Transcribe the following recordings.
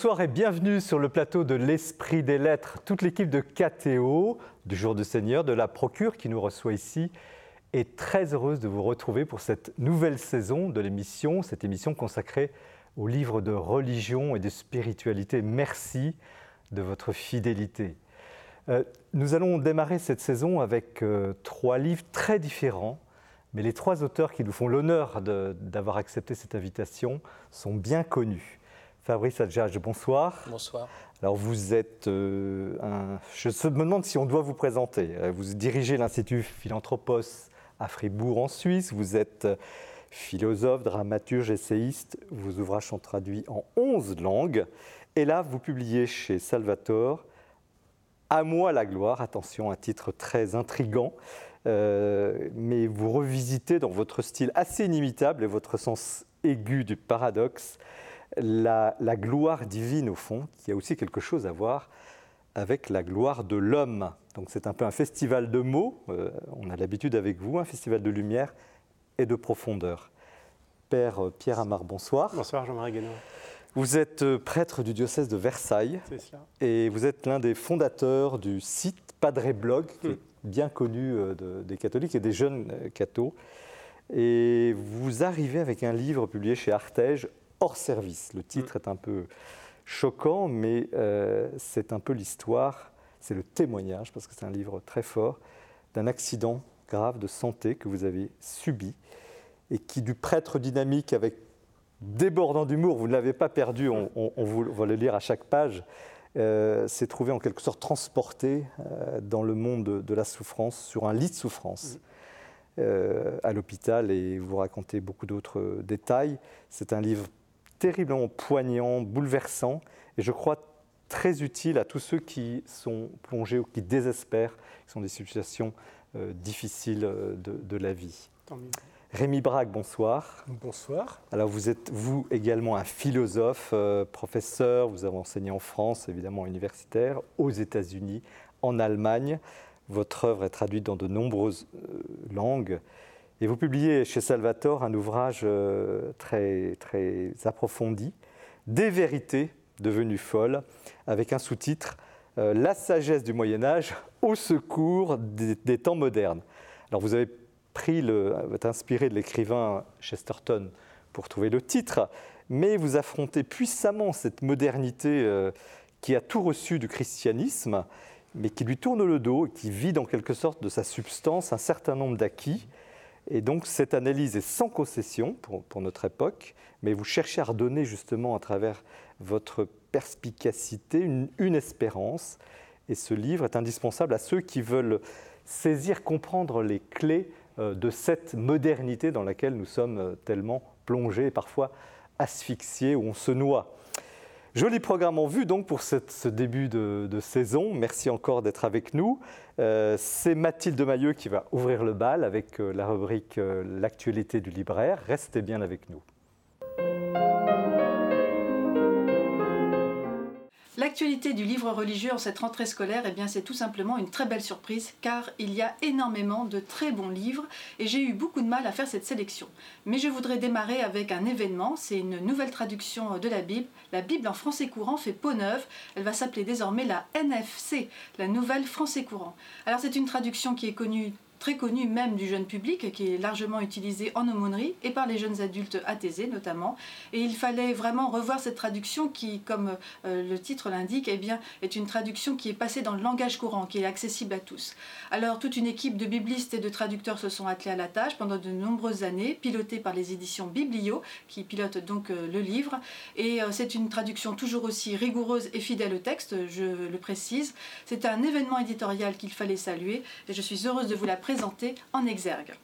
Bonsoir et bienvenue sur le plateau de l'Esprit des Lettres. Toute l'équipe de KTO, du Jour du Seigneur, de la Procure qui nous reçoit ici, est très heureuse de vous retrouver pour cette nouvelle saison de l'émission, cette émission consacrée aux livres de religion et de spiritualité. Merci de votre fidélité. Euh, nous allons démarrer cette saison avec euh, trois livres très différents, mais les trois auteurs qui nous font l'honneur d'avoir accepté cette invitation sont bien connus. Fabrice Adjage, bonsoir. Bonsoir. Alors vous êtes euh, un... Je me demande si on doit vous présenter. Vous dirigez l'Institut Philanthropos à Fribourg en Suisse. Vous êtes philosophe, dramaturge, essayiste. Vos ouvrages sont traduits en 11 langues. Et là, vous publiez chez Salvatore À moi la gloire. Attention, un titre très intrigant. Euh, mais vous revisitez dans votre style assez inimitable et votre sens aigu du paradoxe la, gloire divine au fond, qui a aussi quelque chose à voir avec la gloire de l'homme. Donc c'est un peu un festival de mots, euh, on a l'habitude avec vous, un festival de lumière et de profondeur. Père euh, Pierre Amar, bonsoir. Bonsoir Jean-Marie Guénon. Vous êtes euh, prêtre du diocèse de Versailles. Cela. Et vous êtes l'un des fondateurs du site Padre Blog, qui est hmm. bien connu des catholiques et des jeunes cathos. Et vous arrivez avec un livre publié chez Artege, hors service. Le titre est un peu choquant, mais euh, c'est un peu l'histoire, c'est le témoignage, parce que c'est un livre très fort, d'un accident grave de santé que vous avez subi et qui, du prêtre dynamique avec débordant d'humour, vous ne l'avez pas perdu, on, vous, va le lire à chaque page, euh, s'est trouvé en quelque sorte transporté euh, dans le monde de, la souffrance, sur un lit de souffrance. à l'hôpital et vous racontez beaucoup d'autres détails. C'est un livre terriblement poignant, bouleversant, et je crois très utile à tous ceux qui sont plongés ou qui désespèrent, qui sont des situations euh, difficiles euh, de, la vie. Rémi Braque, bonsoir. Bonsoir. Alors vous êtes, vous également, un philosophe, euh, professeur, vous avez enseigné en France, évidemment universitaire, aux États-Unis, en Allemagne. Votre œuvre est traduite dans de nombreuses langues. Et vous publiez chez Salvatore un ouvrage euh, très, très approfondi, Des vérités devenues folles, avec un sous-titre euh, La sagesse du Moyen Âge au secours des, temps modernes. Alors vous avez pris le, inspiré de l'écrivain Chesterton pour trouver le titre, mais vous affrontez puissamment cette modernité euh, qui a tout reçu du christianisme, mais qui lui tourne le dos, qui vide en quelque sorte de sa substance un certain nombre d'acquis et donc cette analyse est sans concession pour, notre époque, mais vous cherchez à redonner justement à travers votre perspicacité une, espérance. Et ce livre est indispensable à ceux qui veulent saisir, comprendre les clés euh, de cette modernité dans laquelle nous sommes euh, tellement plongés et parfois asphyxiés, où on se noie. Joli programme en vue donc pour ce début de, saison. Merci encore d'être avec nous. Euh, c'est Mathilde Mailleux qui va ouvrir le bal avec euh, la rubrique euh, L'actualité du libraire. Restez bien avec nous. L'actualité du livre religieux en cette rentrée scolaire, eh bien, c'est tout simplement une très belle surprise car il y a énormément de très bons livres et j'ai eu beaucoup de mal à faire cette sélection. Mais je voudrais démarrer avec un événement, c'est une nouvelle traduction de la Bible. La Bible en français courant fait peau neuve, elle va s'appeler désormais la NFC, la nouvelle français courant. Alors c'est une traduction qui est connue très connu même du jeune public, qui est largement utilisé en aumônerie et par les jeunes adultes athésés notamment. Et il fallait vraiment revoir cette traduction qui, comme euh, le titre l'indique, eh est une traduction qui est passée dans le langage courant, qui est accessible à tous. Alors toute une équipe de biblistes et de traducteurs se sont attelés à la tâche pendant de nombreuses années, pilotée par les éditions Biblio, qui pilotent donc euh, le livre. Et euh, c'est une traduction toujours aussi rigoureuse et fidèle au texte, je le précise. C'est un événement éditorial qu'il fallait saluer et je suis heureuse de vous la présenter présenté en exergue.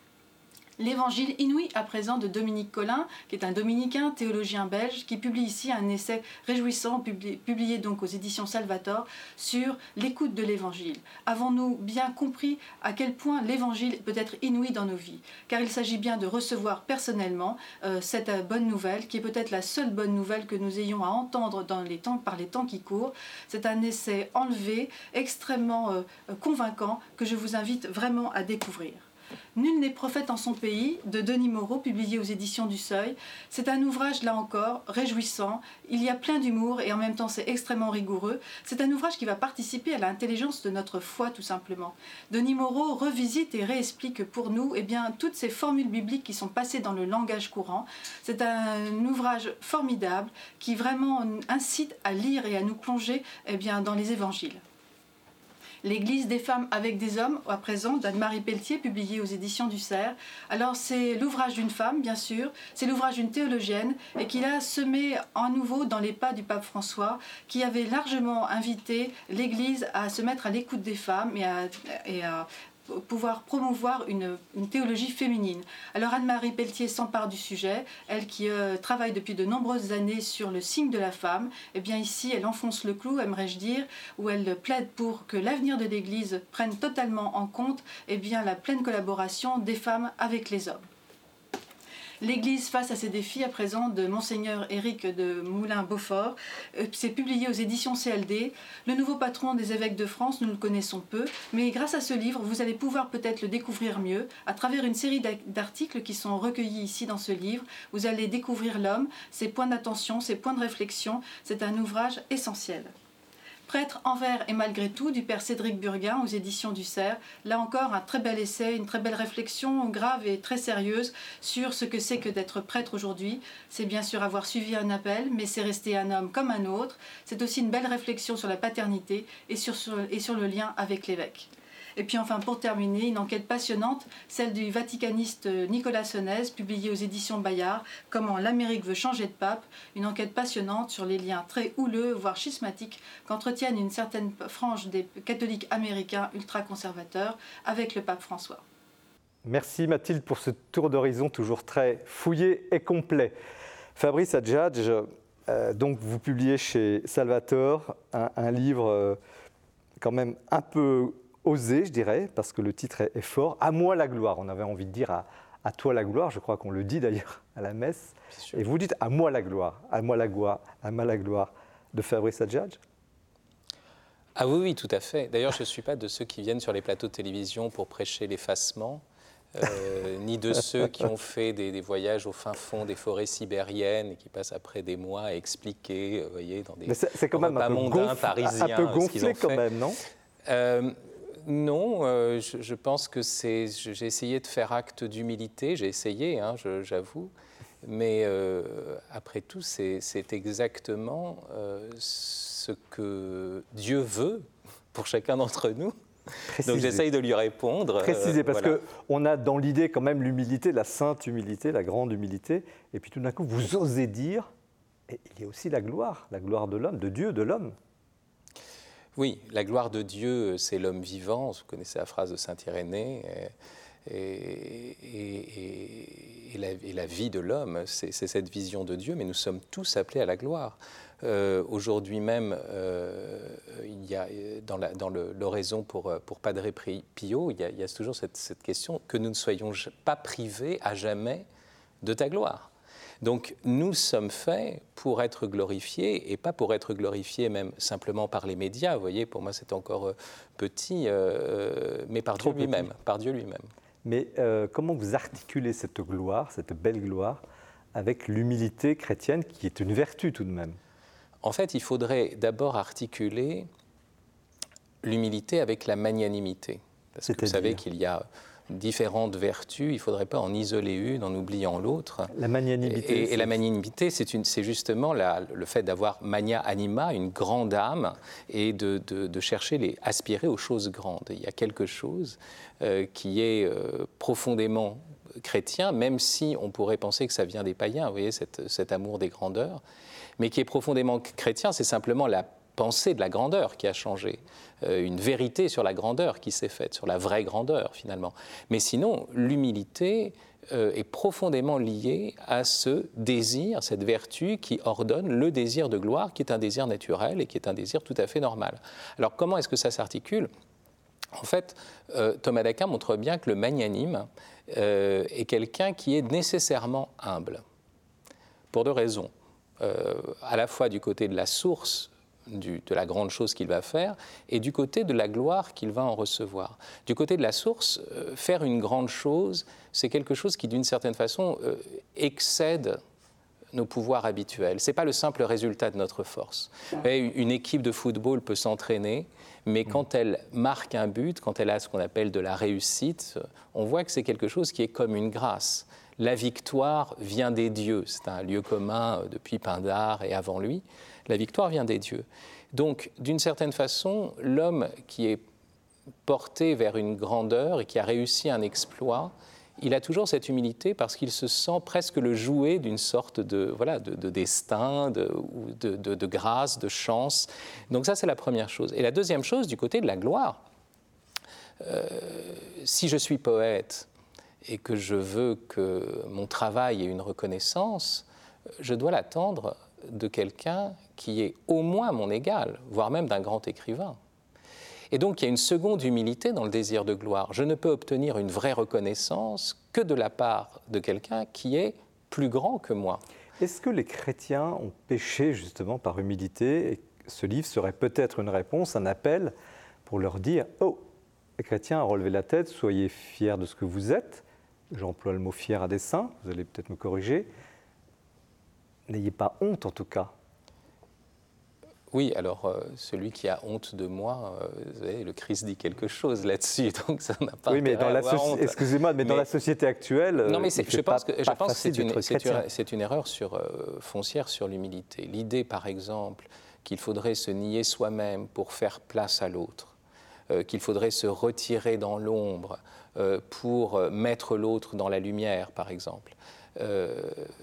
L'évangile inouï à présent de Dominique Collin, qui est un dominicain théologien belge, qui publie ici un essai réjouissant, publié, donc aux éditions Salvator, sur l'écoute de l'évangile. Avons-nous bien compris à quel point l'évangile peut être inouï dans nos vies? Car il s'agit bien de recevoir personnellement euh, cette euh, bonne nouvelle, qui est peut-être la seule bonne nouvelle que nous ayons à entendre par les temps qui courent. C'est un essai enlevé, extrêmement euh, convaincant, que je vous invite vraiment à découvrir. Nul n'est prophète en son pays de Denis Moreau, publié aux éditions du Seuil. C'est un ouvrage, là encore, réjouissant. Il y a plein d'humour et en même temps c'est extrêmement rigoureux. C'est un ouvrage qui va participer à l'intelligence de notre foi, tout simplement. Denis Moreau revisite et réexplique pour nous eh bien, toutes ces formules bibliques qui sont passées dans le langage courant. C'est un ouvrage formidable qui vraiment incite à lire et à nous plonger eh bien, dans les évangiles. L'Église des femmes avec des hommes, à présent, d'Anne-Marie Pelletier, publié aux éditions du Cerf. Alors, c'est l'ouvrage d'une femme, bien sûr, c'est l'ouvrage d'une théologienne, et qui a semé à nouveau dans les pas du pape François, qui avait largement invité l'Église à se mettre à l'écoute des femmes et à pouvoir promouvoir une, théologie féminine. Alors Anne-Marie Pelletier s'empare du sujet, elle qui euh, travaille depuis de nombreuses années sur le signe de la femme, eh bien ici elle enfonce le clou, aimerais-je dire, où elle plaide pour que l'avenir de l'Église prenne totalement en compte eh bien, la pleine collaboration des femmes avec les hommes. L'Église face à ces défis à présent de Monseigneur Éric de Moulin-Beaufort. Euh, c'est publié aux éditions CLD. Le nouveau patron des évêques de France, nous le connaissons peu, mais grâce à ce livre, vous allez pouvoir peut-être le découvrir mieux à travers une série d'articles qui sont recueillis ici dans ce livre. Vous allez découvrir l'homme, ses points d'attention, ses points de réflexion. C'est un ouvrage essentiel. Prêtre envers et malgré tout du père Cédric Burguin aux éditions du Cerf. Là encore, un très bel essai, une très belle réflexion grave et très sérieuse sur ce que c'est que d'être prêtre aujourd'hui. C'est bien sûr avoir suivi un appel, mais c'est rester un homme comme un autre. C'est aussi une belle réflexion sur la paternité et sur, et sur le lien avec l'évêque. Et puis enfin, pour terminer, une enquête passionnante, celle du vaticaniste Nicolas Sonez, publiée aux éditions Bayard, Comment l'Amérique veut changer de pape, une enquête passionnante sur les liens très houleux, voire schismatiques, qu'entretiennent une certaine frange des catholiques américains ultra-conservateurs avec le pape François. Merci Mathilde pour ce tour d'horizon toujours très fouillé et complet. Fabrice Adjadj, euh, donc vous publiez chez Salvatore un livre euh, quand même un peu osé, je dirais, parce que le titre est, fort. À moi la gloire. On avait envie de dire à, toi la gloire. Je crois qu'on le dit d'ailleurs à la messe. Et vous dites à moi la gloire, à moi la gloire, à moi la gloire de Fabrice Adjadj. Ah oui, oui, tout à fait. D'ailleurs, je ne suis pas de ceux qui viennent sur les plateaux de télévision pour prêcher l'effacement. Euh, ni de ceux qui ont fait des, voyages au fin fond des forêts sibériennes et qui passent après des mois à expliquer, vous voyez, dans des c'est quand même un peu, parisiens, un peu gonflé quand même, non? Euh, non, euh, je, pense que c'est. J'ai essayé de faire acte d'humilité, j'ai essayé, hein, j'avoue, mais euh, après tout, c'est exactement euh, ce que Dieu veut pour chacun d'entre nous. Donc j'essaye de lui répondre. Préciser, parce qu'on a dans l'idée quand même l'humilité, la sainte humilité, la grande humilité, et puis tout d'un coup, vous osez dire, et il y a aussi la gloire, la gloire de l'homme, de Dieu, de l'homme. Oui, la gloire de Dieu, c'est l'homme vivant. Vous connaissez la phrase de Saint Irénée. Et, la, vie de l'homme, c'est cette vision de Dieu, mais nous sommes tous appelés à la gloire. Euh, aujourd'hui même, euh, il y a dans l'oraison pour, Padre Pio, il y, a, toujours cette question que nous ne soyons pas privés à jamais de ta gloire. Donc nous sommes faits pour être glorifiés et pas pour être glorifiés même simplement par les médias. Vous voyez, pour moi c'est encore euh, petit, euh, mais par Dieu lui-même, par Dieu lui-même. Mais euh, comment vous articulez cette gloire, cette belle gloire, avec l'humilité chrétienne qui est une vertu tout de même? En fait, il faudrait d'abord articuler l'humilité avec la magnanimité. Parce que vous savez qu'il y a différentes vertus, il ne faudrait pas en isoler une en oubliant l'autre. La magnanimité. Et, la magnanimité, c'est justement le fait d'avoir mania anima, une grande âme, et de, chercher, les, aspirer aux choses grandes. Il y a quelque chose euh, qui est euh, profondément chrétien, même si on pourrait penser que ça vient des païens, vous voyez, cet amour des grandeurs, mais qui est profondément chrétien, c'est simplement la pensée de la grandeur qui a changé, euh, une vérité sur la grandeur qui s'est faite, sur la vraie grandeur finalement. Mais sinon, l'humilité euh, est profondément liée à ce désir, cette vertu qui ordonne le désir de gloire, qui est un désir naturel et qui est un désir tout à fait normal. Alors comment est-ce que ça s'articule? En fait, euh, Thomas d'Aquin montre bien que le magnanime est quelqu'un qui est nécessairement humble, pour deux raisons. à la fois du côté de la source de la grande chose qu'il va faire et du côté de la gloire qu'il va en recevoir. Du côté de la source, euh, faire une grande chose, c'est quelque chose qui d'une certaine façon euh, excède nos pouvoirs habituels. Ce n'est pas le simple résultat de notre force. Une équipe de football peut s'entraîner, mais mm. quand elle marque un but, quand elle a ce qu'on appelle de la réussite, on voit que c'est quelque chose qui est comme une grâce. La victoire vient des dieux. C'est un lieu commun euh, depuis Pindar et avant lui. La victoire vient des dieux. Donc, d'une certaine façon, l'homme qui est porté vers une grandeur et qui a réussi un exploit, il a toujours cette humilité parce qu'il se sent presque le jouet d'une sorte de, voilà, de, destin, de, de, grâce, de chance. Donc ça, c'est la première chose. Et la deuxième chose, du côté de la gloire, euh, si je suis poète et que je veux que mon travail ait une reconnaissance, je dois l'attendre de quelqu'un qui est au moins mon égal, voire même d'un grand écrivain. Et donc il y a une seconde humilité dans le désir de gloire. Je ne peux obtenir une vraie reconnaissance que de la part de quelqu'un qui est plus grand que moi. Est-ce que les chrétiens ont péché justement par humilité? Et ce livre serait peut-être une réponse, un appel pour leur dire Oh, les chrétiens, relevez la tête, soyez fiers de ce que vous êtes. J'emploie le mot fier à dessein, vous allez peut-être me corriger. N'ayez pas honte en tout cas oui, alors euh, celui qui a honte de moi, euh, le Christ dit quelque chose là-dessus, donc ça n'a pas. Oui, mais dans la excusez-moi, mais, dans la société actuelle, non, mais je pense que je pense que c'est une, une, une, erreur sur, euh, foncière sur l'humilité. L'idée, par exemple, qu'il faudrait se nier soi-même pour faire place à l'autre, qu'il faudrait se retirer dans l'ombre pour mettre l'autre dans la lumière, par exemple. Euh,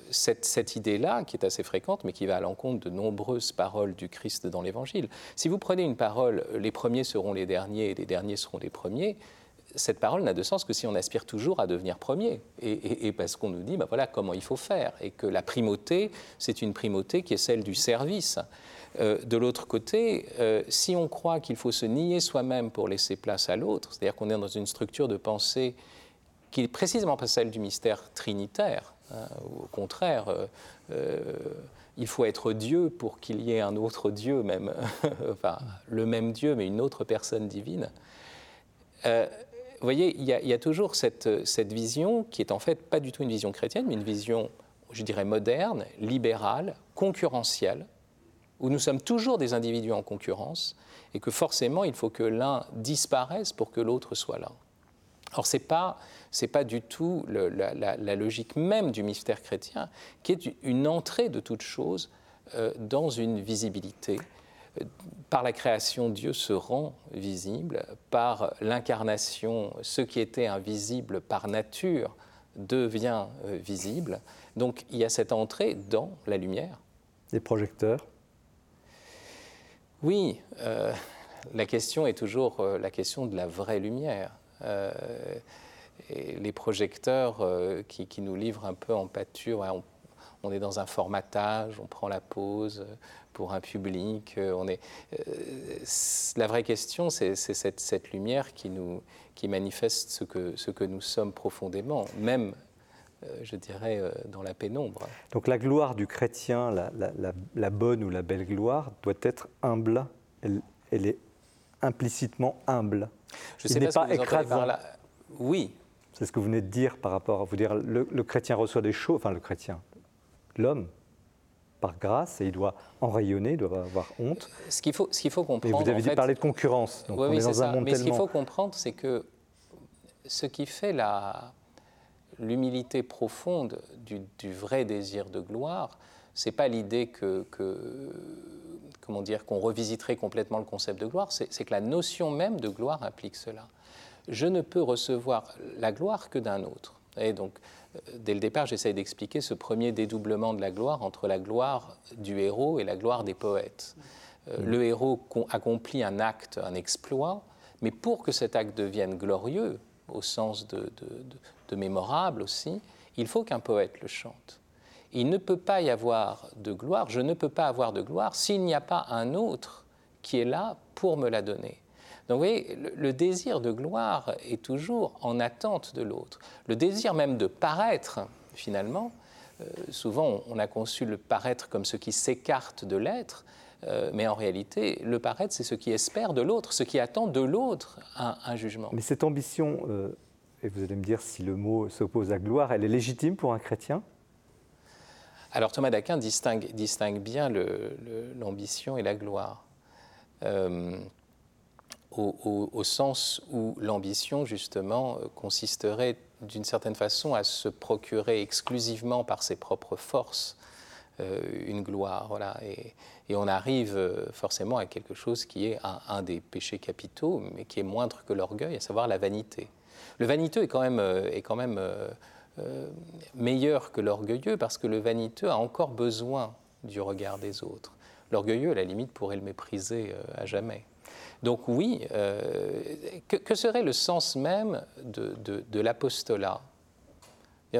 cette, idée-là, qui est assez fréquente, mais qui va à l'encontre de nombreuses paroles du Christ dans l'Évangile. Si vous prenez une parole, les premiers seront les derniers et les derniers seront les premiers, cette parole n'a de sens que si on aspire toujours à devenir premier. Et, parce qu'on nous dit, ben voilà comment il faut faire. Et que la primauté, c'est une primauté qui est celle du service. Euh, de l'autre côté, euh, si on croit qu'il faut se nier soi-même pour laisser place à l'autre, c'est-à-dire qu'on est dans une structure de pensée qui est précisément pas celle du mystère trinitaire, Hein, au contraire, euh, euh, il faut être Dieu pour qu'il y ait un autre Dieu même, enfin le même Dieu mais une autre personne divine. Vous voyez, il y, a, toujours cette, cette, vision qui est en fait pas du tout une vision chrétienne, mais une vision, je dirais, moderne, libérale, concurrentielle, où nous sommes toujours des individus en concurrence et que forcément il faut que l'un disparaisse pour que l'autre soit là. Alors c'est pas c'est pas du tout la, logique même du mystère chrétien, qui est une entrée de toute chose euh, dans une visibilité. Euh, par la création, Dieu se rend visible. Par l'incarnation, ce qui était invisible par nature devient euh, visible. Donc il y a cette entrée dans la lumière. Les projecteurs Oui, la question est toujours la question de la vraie lumière et les projecteurs euh, qui, nous livrent un peu en pâture. on, est dans un formatage, on prend la pause pour un public. Euh, on est, euh, la vraie question, c'est cette, cette, lumière qui, nous, qui manifeste ce que, ce que nous sommes profondément, même je dirais, dans la pénombre. Donc la gloire du chrétien, la, la, la bonne ou la belle gloire, doit être humble. Elle, elle est implicitement humble. Je sais pas, pas écrasant. Oui, c'est ce que vous venez de dire par rapport à vous dire le, chrétien reçoit des choses, enfin le chrétien, l'homme, par grâce, et il doit en rayonner, il doit avoir honte. Ce qu'il faut, ce qu'il faut comprendre. Et vous avez dit parler de concurrence, donc on est, dans un monde Mais ce qu'il faut comprendre, c'est que ce qui fait la, l'humilité profonde du, vrai désir de gloire, c'est pas l'idée que, que, comment dire, qu'on revisiterait complètement le concept de gloire, c'est que la notion même de gloire implique cela je ne peux recevoir la gloire que d'un autre. Et donc, euh, dès le départ, j'essaie d'expliquer ce premier dédoublement de la gloire entre la gloire du héros et la gloire des poètes. Euh, mm. Le héros accomplit un acte, un exploit, mais pour que cet acte devienne glorieux, au sens de, de mémorable aussi, il faut qu'un poète le chante. Il ne peut pas y avoir de gloire, je ne peux pas avoir de gloire s'il n'y a pas un autre qui est là pour me la donner. Donc vous voyez, le, désir de gloire est toujours en attente de l'autre. Le désir même de paraître, finalement, euh, souvent on a conçu le paraître comme ce qui s'écarte de l'être, Euh, mais en réalité, le paraître, c'est ce qui espère de l'autre, ce qui attend de l'autre un, jugement. Mais cette ambition, euh, et vous allez me dire si le mot s'oppose à gloire, elle est légitime pour un chrétien? Alors Thomas d'Aquin distingue, distingue bien l'ambition et la gloire. Euh, au, sens où l'ambition, justement, consisterait d'une certaine façon à se procurer exclusivement par ses propres forces euh, une gloire. Voilà. Et, on arrive euh, forcément à quelque chose qui est un, des péchés capitaux, mais qui est moindre que l'orgueil, à savoir la vanité. Le vaniteux est quand même, euh, est quand même meilleur que l'orgueilleux parce que le vaniteux a encore besoin du regard des autres. L'orgueilleux, à la limite, pourrait le mépriser à jamais. Donc oui, que, serait le sens même de, de l'apostolat?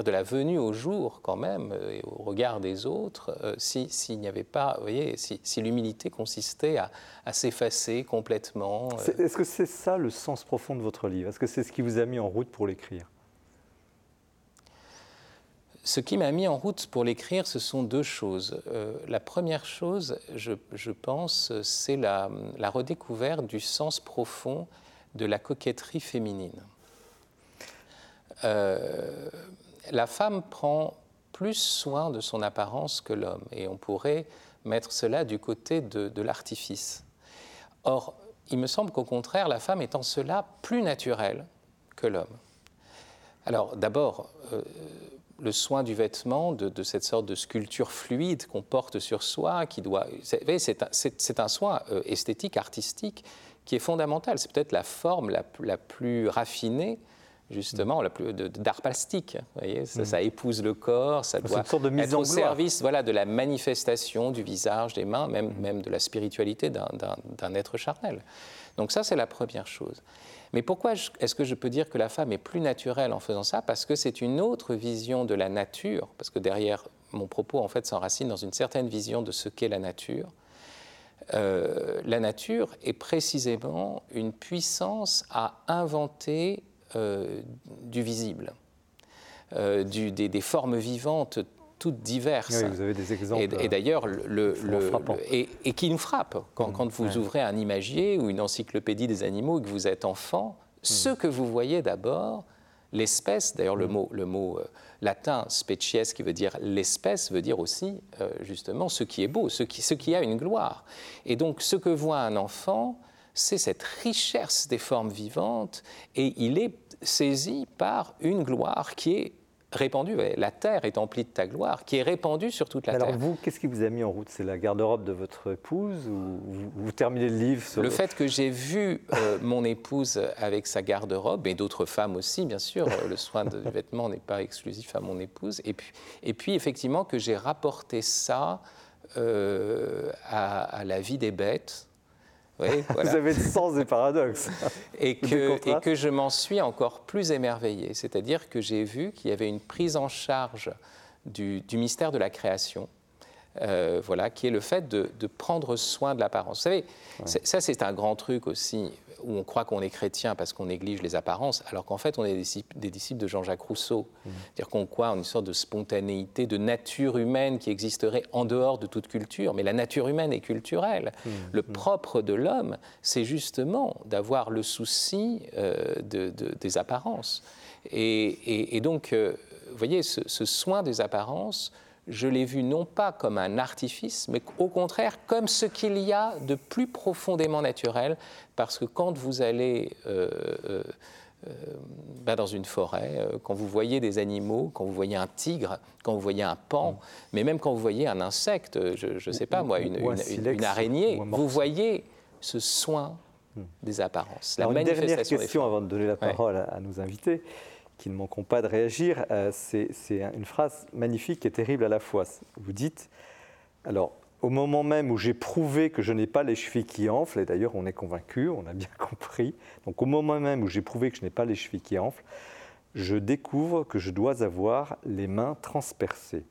De la venue au jour quand même, euh, et au regard des autres, euh, s'il n'y avait pas, vous voyez, si, l'humilité consistait à, s'effacer complètement. Euh? Est-ce que c'est ça le sens profond de votre livre? Est-ce que c'est ce qui vous a mis en route pour l'écrire? Ce qui m'a mis en route pour l'écrire, ce sont deux choses. la première chose, je, pense, c'est la, la, redécouverte du sens profond de la coquetterie féminine. Euh, la femme prend plus soin de son apparence que l'homme, et on pourrait mettre cela du côté de, l'artifice. Or, il me semble qu'au contraire, la femme est en cela plus naturelle que l'homme. Alors, d'abord, euh, le soin du vêtement, de, cette sorte de sculpture fluide qu'on porte sur soi, qui doit. C'est un, soin euh, esthétique, artistique, qui est fondamental. C'est peut-être la forme la plus raffinée justement, d'art plastique. Vous voyez, ça, ça, épouse le corps, ça doit être au service voilà, de la manifestation du visage, des mains, même, même de la spiritualité d'un être charnel. Donc ça, c'est la première chose. Mais pourquoi est-ce que je peux dire que la femme est plus naturelle en faisant ça? Parce que c'est une autre vision de la nature, parce que derrière mon propos, en fait, s'enracine dans une certaine vision de ce qu'est la nature. Euh, la nature est précisément une puissance à inventer euh, du visible, euh, des, formes vivantes toutes diverses. Oui, vous avez des exemples. Et, d'ailleurs, le, et, qui nous frappe quand, mmh. vous ouvrez un imagier ou une encyclopédie des animaux et que vous êtes enfant, mmh. ce que vous voyez d'abord, l'espèce, d'ailleurs le mmh. mot, le mot euh, latin species qui veut dire l'espèce veut dire aussi justement ce qui est beau, ce qui, ce qui a une gloire. Et donc ce que voit un enfant, c'est cette richesse des formes vivantes et il est saisi par une gloire qui est répandue. La terre est emplie de ta gloire, qui est répandue sur toute la terre. Alors vous, qu'est-ce qui vous a mis en route? C'est la garde-robe de votre épouse ou vous, terminez le livre Le fait que j'ai vu euh, mon épouse avec sa garde-robe, et d'autres femmes aussi, bien sûr, euh, le soin du vêtement n'est pas exclusif à mon épouse, et puis, et puis effectivement que j'ai rapporté ça euh, à la vie des bêtes, Vous avez le sens des paradoxes. et, que, et que je m'en suis encore plus émerveillé. C'est-à-dire que j'ai vu qu'il y avait une prise en charge du, du mystère de la création. Euh, voilà, qui est le fait de, de prendre soin de l'apparence. Vous savez, ça c'est un grand truc aussi où on croit qu'on est chrétien parce qu'on néglige les apparences, alors qu'en fait on est des, disciples de Jean-Jacques Rousseau. Mmh. C'est-à-dire qu'on croit en une sorte de spontanéité, de nature humaine qui existerait en dehors de toute culture. Mais la nature humaine est culturelle. Mmh. Le mmh. propre de l'homme, c'est justement d'avoir le souci euh, des apparences. Et, donc, euh, vous voyez, ce soin des apparences, je l'ai vu non pas comme un artifice, mais au contraire comme ce qu'il y a de plus profondément naturel, parce que quand vous allez euh, euh, euh, ben, dans une forêt, quand vous voyez des animaux, quand vous voyez un tigre, quand vous voyez un pan, mm. mais même quand vous voyez un insecte, je ne sais pas moi, une, araignée, vous voyez ce soin mm. des apparences. La une dernière question avant de donner la parole à nos invités qui ne manqueront pas de réagir. Euh, c'est une phrase magnifique et terrible à la fois. Vous dites, alors, au moment même où j'ai prouvé que je n'ai pas les chevilles qui enflent, et d'ailleurs on est convaincu, on a bien compris, donc au moment même où j'ai prouvé que je n'ai pas les chevilles qui enflent, je découvre que je dois avoir les mains transpercées.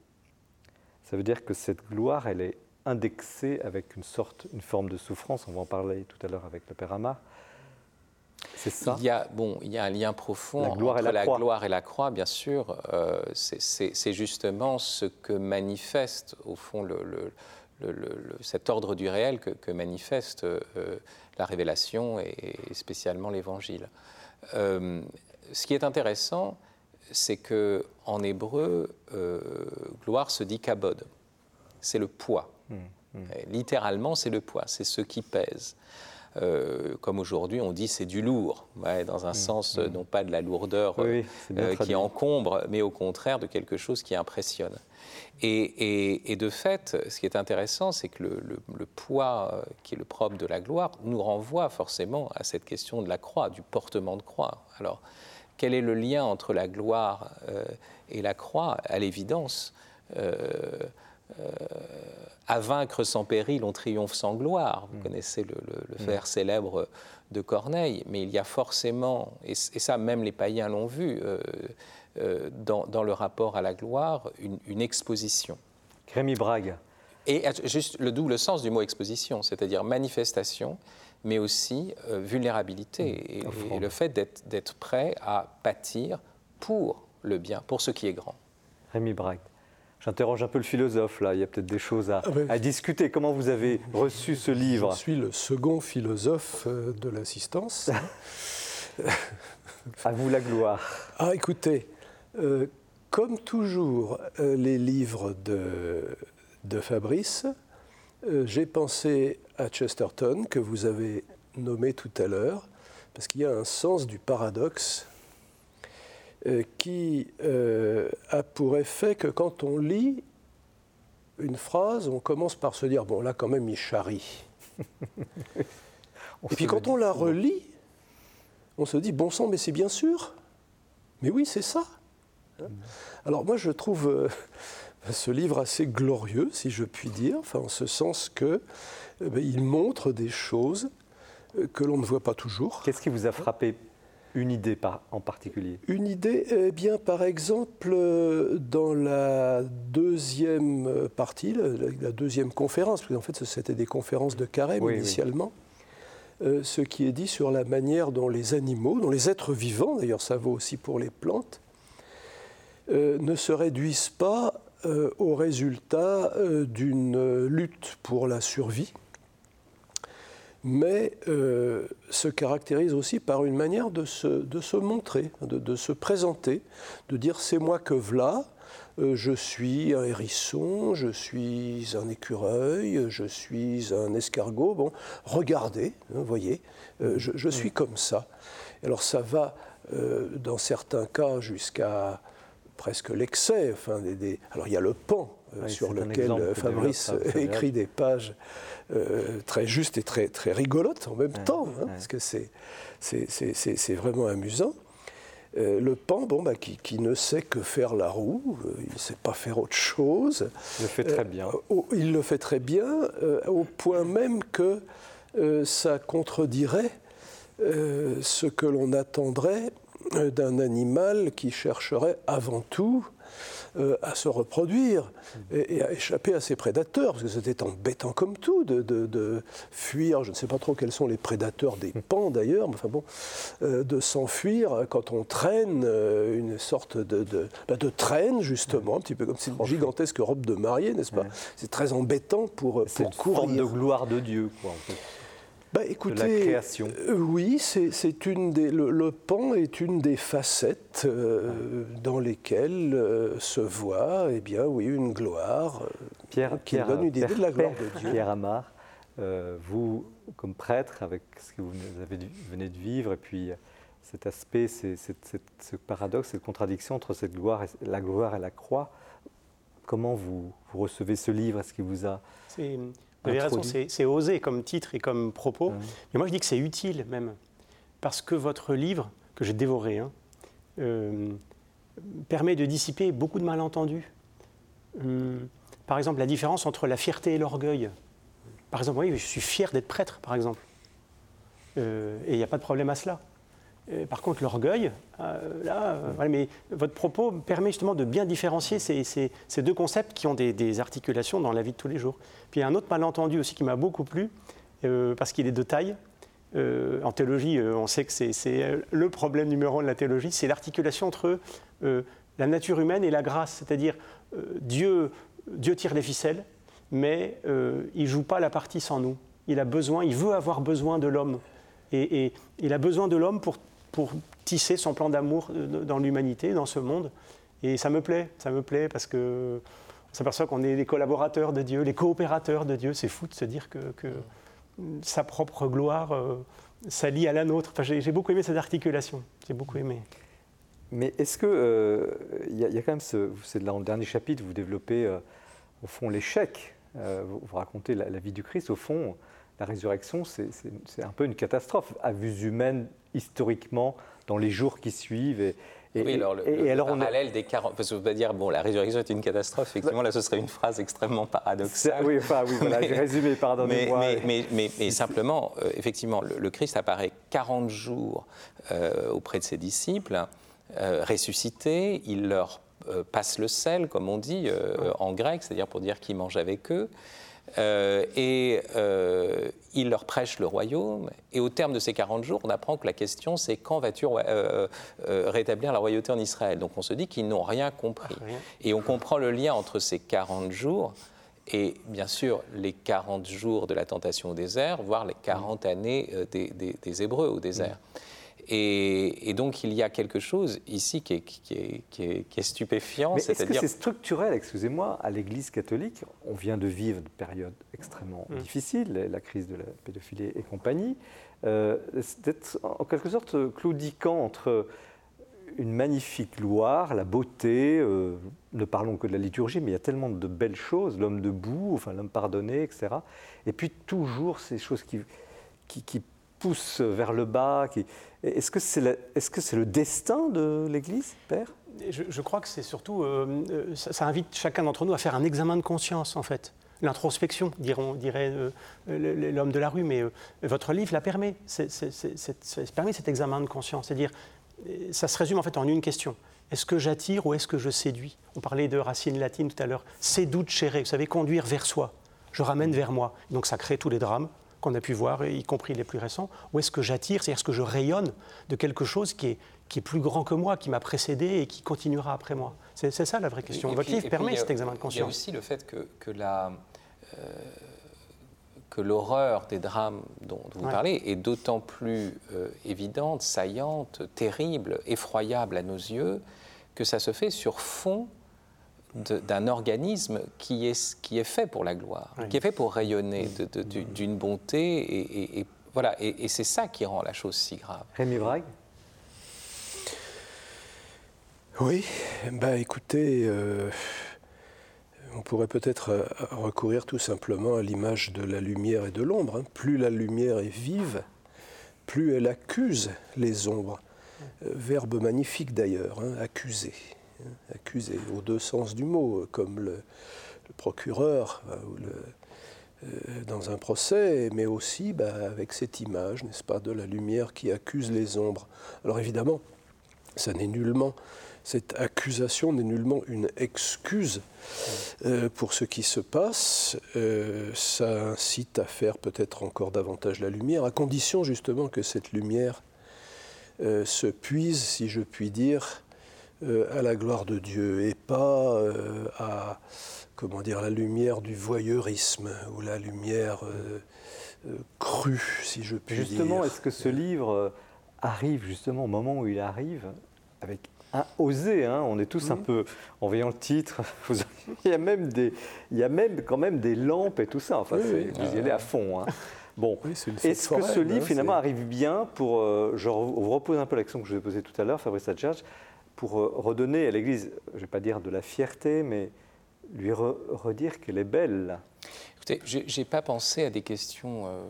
Ça veut dire que cette gloire, elle est indexée avec une sorte, une forme de souffrance. On va en parler tout à l'heure avec le Père Amar. Ça. Il y a, bon, il y a un lien profond entre la, gloire et la croix, bien sûr. Euh, c'est justement ce que manifeste, au fond, le, cet ordre du réel que, manifeste la révélation et, spécialement l'Évangile. ce qui est intéressant, c'est que en hébreu, gloire se dit kabod. C'est le poids. Mmh, mmh. Littéralement, c'est le poids, c'est ce qui pèse. Euh, comme aujourd'hui on dit c'est du lourd, dans un mmh, sens mmh. non pas de la lourdeur euh, qui encombre, mais au contraire de quelque chose qui impressionne. Et, de fait, ce qui est intéressant, c'est que le, poids euh, qui est le propre de la gloire nous renvoie forcément à cette question de la croix, du portement de croix. Alors, quel est le lien entre la gloire et la croix? À l'évidence, à vaincre sans péril, on triomphe sans gloire. Vous mm. connaissez le, mm. vers célèbre de Corneille, mais il y a forcément, et, ça même les païens l'ont vu, euh, euh, dans, le rapport à la gloire, une, exposition. Rémi Brague. Et juste le double sens du mot exposition, c'est-à-dire manifestation, mais aussi euh, vulnérabilité, mm. et, le fait d'être prêt à pâtir pour le bien, pour ce qui est grand. Rémi Brague. J'interroge un peu le philosophe là, il y a peut-être des choses à, ah discuter. Comment vous avez reçu ce livre Je suis le second philosophe euh, de l'assistance. à vous la gloire. Ah écoutez, euh, comme toujours euh, les livres de, de Fabrice, j'ai pensé à Chesterton que vous avez nommé tout à l'heure, parce qu'il y a un sens du paradoxe qui euh, a pour effet que quand on lit une phrase, on commence par se dire, bon là quand même il charrie. Et puis quand on la relit, on se dit, bon sang, mais c'est bien sûr. Mais oui, c'est ça. Hein Alors moi je trouve euh, ce livre assez glorieux, si je puis dire, enfin, en ce sens que ben, il montre des choses que l'on ne voit pas toujours. Qu'est-ce qui vous a frappé une idée en particulier Une idée, eh bien, par exemple, dans la deuxième partie, la, deuxième conférence, parce qu'en fait, c'était des conférences de carême initialement, euh, ce qui est dit sur la manière dont les animaux, dont les êtres vivants, d'ailleurs ça vaut aussi pour les plantes, euh, ne se réduisent pas euh, au résultat d'une lutte pour la survie, mais euh, se caractérise aussi par une manière de se, de se montrer, de, se présenter, de dire c'est moi que v'là, euh, je suis un hérisson, je suis un écureuil, je suis un escargot. Bon, regardez, vous hein, voyez, euh, je, suis comme ça. Alors ça va, dans certains cas, jusqu'à presque l'excès. Enfin, des, Alors il y a le pan sur lequel Fabrice écrit des pages euh, très juste et très, très rigolote en même temps, hein, parce que c'est, vraiment amusant. Euh, le pan, bon, bah, qui, qui, ne sait que faire la roue, euh, il ne sait pas faire autre chose. Il le fait très bien. il le fait très bien, au point même que ça contredirait ce que l'on attendrait d'un animal qui chercherait avant tout euh, à se reproduire et, à échapper à ses prédateurs, parce que c'était embêtant comme tout de, fuir, je ne sais pas trop quels sont les prédateurs des pans d'ailleurs, mais enfin bon, euh, de s'enfuir quand on traîne euh, une sorte de, de, bah, traîne justement, un petit peu comme une gigantesque robe de mariée, n'est-ce pas? C'est très embêtant pour, pour une forme de gloire de Dieu, quoi, en fait bah, écoutez, la création. euh, Oui, c'est une des, le, pan est une des facettes euh, dans lesquelles euh, se voit eh bien, oui, une gloire Pierre, qui Pierre, donne une idée de la gloire de Dieu. Pierre Amar, vous, comme prêtre, avec ce que vous avez, venez de vivre, et puis cet aspect, ce paradoxe, cette contradiction entre cette gloire, et, la gloire et la croix, comment vous, vous recevez ce livre? Est-ce qu'il vous a vous avez raison, c'est osé comme titre et comme propos. Mais moi, je dis que c'est utile même. Parce que votre livre, que j'ai dévoré, hein, euh, permet de dissiper beaucoup de malentendus. Hum, par exemple, la différence entre la fierté et l'orgueil. Par exemple, oui, je suis fier d'être prêtre, par exemple. Euh, et il n'y a pas de problème à cela par contre, l'orgueil, euh, là, euh, mais votre propos permet justement de bien différencier ces, deux concepts qui ont des, articulations dans la vie de tous les jours. Puis il y a un autre malentendu aussi qui m'a beaucoup plu, euh, parce qu'il est de taille. en théologie, on sait que c'est le problème numéro un de la théologie, c'est l'articulation entre la nature humaine et la grâce, c'est-à-dire Dieu, Dieu tire les ficelles, mais il ne joue pas la partie sans nous. Il a besoin, il veut avoir besoin de l'homme. Et, il a besoin de l'homme pour, pour tisser son plan d'amour dans l'humanité, dans ce monde. Et ça me plaît, ça me plaît parce que on s'aperçoit qu'on est les collaborateurs de Dieu, les coopérateurs de Dieu. C'est fou de se dire que, sa propre gloire euh, s'allie à la nôtre. Enfin, j'ai beaucoup aimé cette articulation. J'ai beaucoup aimé. Mais est-ce que euh, il y, a quand même ce, c'est dans le dernier chapitre, vous développez euh, au fond l'échec. vous, racontez la, vie du Christ. Au fond, la résurrection, c'est un peu une catastrophe à vue humaine, historiquement, dans les jours qui suivent. Et, oui, alors le, alors parallèle des 40... Parce que vous dire, bon, la résurrection est une catastrophe, effectivement, là, ce serait une phrase extrêmement paradoxale. Oui, enfin, oui, voilà, j'ai résumé, pardonnez-moi. Mais, mais, mais, simplement, euh, effectivement, le, Christ apparaît 40 jours euh, auprès de ses disciples, euh, ressuscité, il leur passe le sel, comme on dit en grec, c'est-à-dire pour dire qu'il mange avec eux. Euh, et euh, il leur prêche le royaume. Et au terme de ces 40 jours, on apprend que la question, c'est quand vas-tu euh, rétablir la royauté en Israël? Donc on se dit qu'ils n'ont rien compris. Et on comprend le lien entre ces 40 jours et bien sûr les 40 jours de la tentation au désert, voire les 40 années des, Hébreux au désert. Et, donc il y a quelque chose ici qui est, stupéfiant. Mais est-ce que c'est structurel, excusez-moi, à l'Église catholique? On vient de vivre une période extrêmement mm. difficile, la crise de la pédophilie et compagnie, euh, d'être en quelque sorte claudiquant entre une magnifique gloire, la beauté, euh, ne parlons que de la liturgie, mais il y a tellement de belles choses, l'homme debout, enfin l'homme pardonné, etc. Et puis toujours ces choses qui, qui, qui poussent vers le bas, qui, est-ce que c'est le, destin de l'Église, Père? Je, crois que c'est surtout, euh, euh, ça, invite chacun d'entre nous à faire un examen de conscience, en fait. L'introspection, dirait euh, l'homme de la rue, mais votre livre la permet. ça permet cet examen de conscience. C'est-à-dire, ça se résume en fait en une question. Est-ce que j'attire ou est-ce que je séduis? On parlait de racines latines tout à l'heure. Séducere, vous savez, conduire vers soi. Je ramène vers moi. Donc ça crée tous les drames qu'on a pu voir, y compris les plus récents Ou est-ce que j'attire, c'est-à-dire est-ce que je rayonne de quelque chose qui est, qui est plus grand que moi, qui m'a précédé et qui continuera après moi? C'est ça la vraie question. Votre livre permet cet examen de conscience. Il y a aussi le fait que, que la... Euh, que l'horreur des drames dont, vous parlez est d'autant plus euh, évidente, saillante, terrible, effroyable à nos yeux, que ça se fait sur fond d'un organisme qui est, qui est fait pour la gloire, qui est fait pour rayonner d'une bonté. Et, voilà, et, c'est ça qui rend la chose si grave. Rémi Brague Oui, bah écoutez, euh, on pourrait peut-être euh, recourir tout simplement à l'image de la lumière et de l'ombre. Hein. Plus la lumière est vive, plus elle accuse les ombres. Euh, verbe magnifique d'ailleurs, hein, accuser accusé, aux deux sens du mot, comme le, procureur euh, euh, dans un procès, mais aussi bah, avec cette image, n'est-ce pas, de la lumière qui accuse les ombres. Alors évidemment, ça n'est nullement, cette accusation n'est nullement une excuse euh, pour ce qui se passe. ça incite à faire peut-être encore davantage la lumière, à condition justement que cette lumière se puise, si je puis dire, euh, à la gloire de Dieu et pas euh, à comment dire la lumière du voyeurisme ou la lumière euh, crue, si je puis dire. Justement, est-ce que ce livre arrive justement au moment où il arrive avec un osé, hein, on est tous un peu, en voyant le titre, il y a même des, il y a même quand même des lampes et tout ça. Enfin, vous y allez à fond. Hein. Bon, est-ce que ce livre hein, finalement arrive bien pour, je vous repose un peu l'action que je vous ai posée tout à l'heure, Fabrice Adjadj, pour euh, redonner à l'Église, je ne vais pas dire de la fierté, mais lui redire qu'elle est belle. Écoutez, je n'ai pas pensé à des questions euh,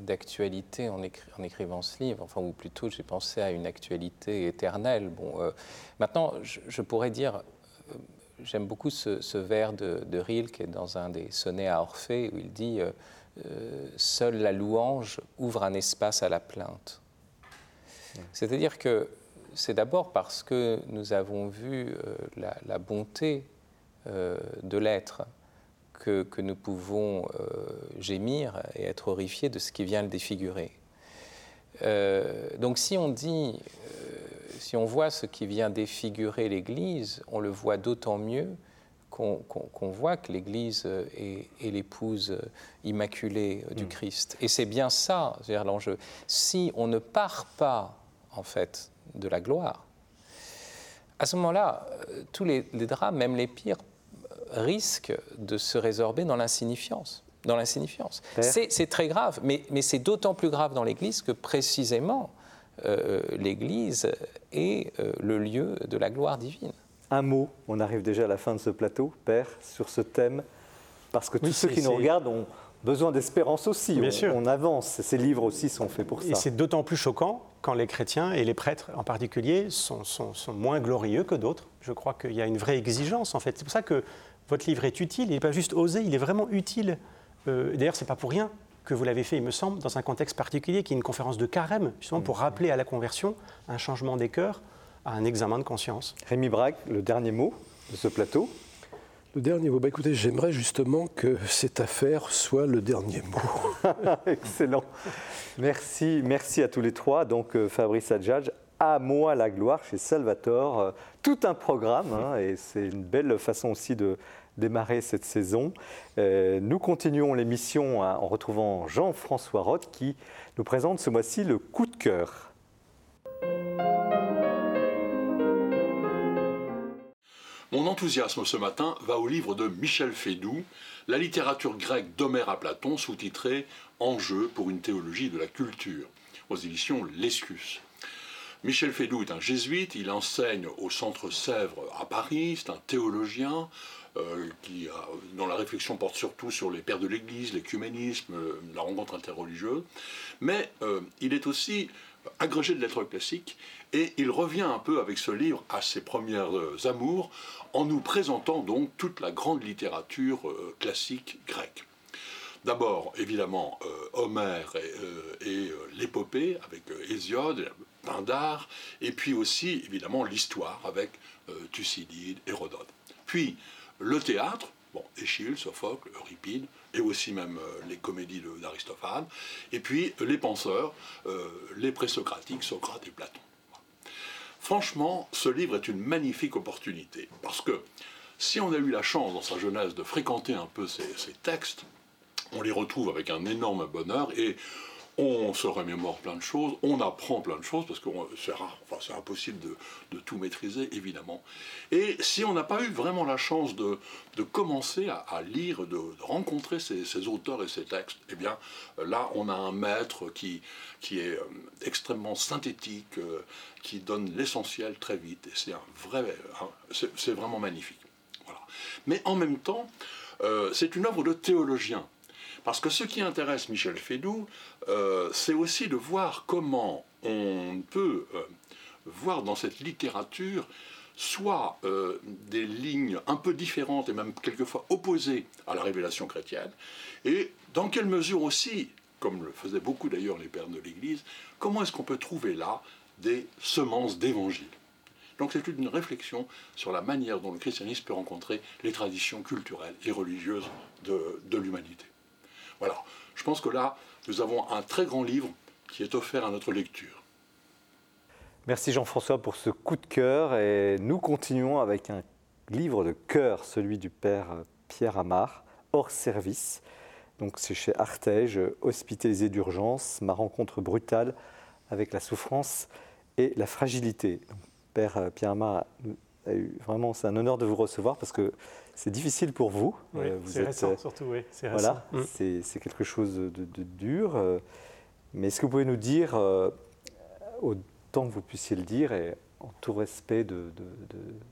d'actualité en, écrivant ce livre, enfin, ou plutôt j'ai pensé à une actualité éternelle. Bon, euh, maintenant, je, pourrais dire, j'aime beaucoup ce, vers de, de Rilke dans un des sonnets à Orphée où il dit Seule la louange ouvre un espace à la plainte. C'est-à-dire que c'est d'abord parce que nous avons vu euh, la, bonté euh, de l'être que, nous pouvons euh, gémir et être horrifiés de ce qui vient le défigurer. donc si on dit, si on voit ce qui vient défigurer l'Église, on le voit d'autant mieux qu'on voit que l'Église est, l'épouse immaculée du mm. Christ. Et c'est bien ça, l'enjeu. Si on ne part pas, en fait, de la gloire, à ce moment-là, tous les, les, drames, même les pires, risquent de se résorber dans l'insignifiance. Dans l'insignifiance. C'est très grave, mais, mais c'est d'autant plus grave dans l'Église que précisément euh, l'Église est euh, le lieu de la gloire divine. Un mot, on arrive déjà à la fin de ce plateau, Père, sur ce thème, parce que tous ceux qui nous regardent ont besoin d'espérance aussi. Bien on, sûr. on avance, ces livres aussi sont faits pour ça. Et c'est d'autant plus choquant quand les chrétiens et les prêtres en particulier sont, sont, moins glorieux que d'autres. Je crois qu'il y a une vraie exigence en fait. C'est pour ça que votre livre est utile, il n'est pas juste osé, il est vraiment utile. Euh, D'ailleurs, ce n'est pas pour rien que vous l'avez fait, il me semble, dans un contexte particulier, qui est une conférence de carême, justement pour rappeler à la conversion un changement des cœurs, à un examen de conscience. Rémi Braque, le dernier mot de ce plateau dernier mot, bah écoutez, j'aimerais justement que cette affaire soit le dernier mot. Excellent. Merci, merci à tous les trois. Donc euh, Fabrice Adjadj, à moi la gloire chez Salvatore, euh, tout un programme, hein, et c'est une belle façon aussi de, démarrer cette saison. Euh, nous continuons l'émission en retrouvant Jean-François Roth qui nous présente ce mois-ci le coup de cœur. Mon enthousiasme ce matin va au livre de Michel Fédou, La littérature grecque d'Homère à Platon, sous-titré Enjeu pour une théologie de la culture, aux éditions Lescus. Michel Fédou est un jésuite, il enseigne au Centre Sèvres à Paris, c'est un théologien, euh, qui, dont la réflexion porte surtout sur les pères de l'Église, l'écuménisme, euh, la rencontre interreligieuse. Mais euh, il est aussi agrégé de lettres classiques et il revient un peu avec ce livre à ses premières amours en nous présentant donc toute la grande littérature classique grecque. D'abord, évidemment, Homère et, et l'épopée avec Hésiode, Pindare, et puis aussi, évidemment, l'histoire avec Thucydide, Hérodote. Puis, le théâtre, bon, Échille, Sophocle, Euripide, et aussi même euh, les comédies d'Aristophane, et puis les penseurs, euh, les présocratiques, Socrate et Platon. Franchement, ce livre est une magnifique opportunité, parce que si on a eu la chance dans sa jeunesse de fréquenter un peu ces, ces textes, on les retrouve avec un énorme bonheur, et on se remémore plein de choses, on apprend plein de choses, parce que c'est enfin, c'est impossible de, tout maîtriser, évidemment. Et si on n'a pas eu vraiment la chance de, commencer à, lire, de, rencontrer ces, auteurs et ces textes, eh bien, là, on a un maître qui, est euh, extrêmement synthétique, euh, qui donne l'essentiel très vite, et c'est vraiment magnifique. Voilà. Mais en même temps, euh, c'est une œuvre de théologien. Parce que ce qui intéresse Michel Fédou, euh, c'est aussi de voir comment on peut euh, voir dans cette littérature soit euh, des lignes un peu différentes et même quelquefois opposées à la révélation chrétienne, et dans quelle mesure aussi, comme le faisaient beaucoup d'ailleurs les pères de l'Église, comment est-ce qu'on peut trouver là des semences d'évangile donc c'est une réflexion sur la manière dont le christianisme peut rencontrer les traditions culturelles et religieuses de l'humanité. Voilà, je pense que là, nous avons un très grand livre qui est offert à notre lecture. Merci Jean-François pour ce coup de cœur et nous continuons avec un livre de cœur, celui du père Pierre Amar, hors service. Donc c'est chez Artege, hospitalisé d'urgence, ma rencontre brutale avec la souffrance et la fragilité. père Pierre Amar, vraiment c'est un honneur de vous recevoir parce que c'est difficile pour vous. Oui, euh, c'est récent, euh, surtout, oui. C'est voilà, mm. c'est quelque chose de, dur. Euh, mais est-ce que vous pouvez nous dire, autant que vous puissiez le dire, et en tout respect de,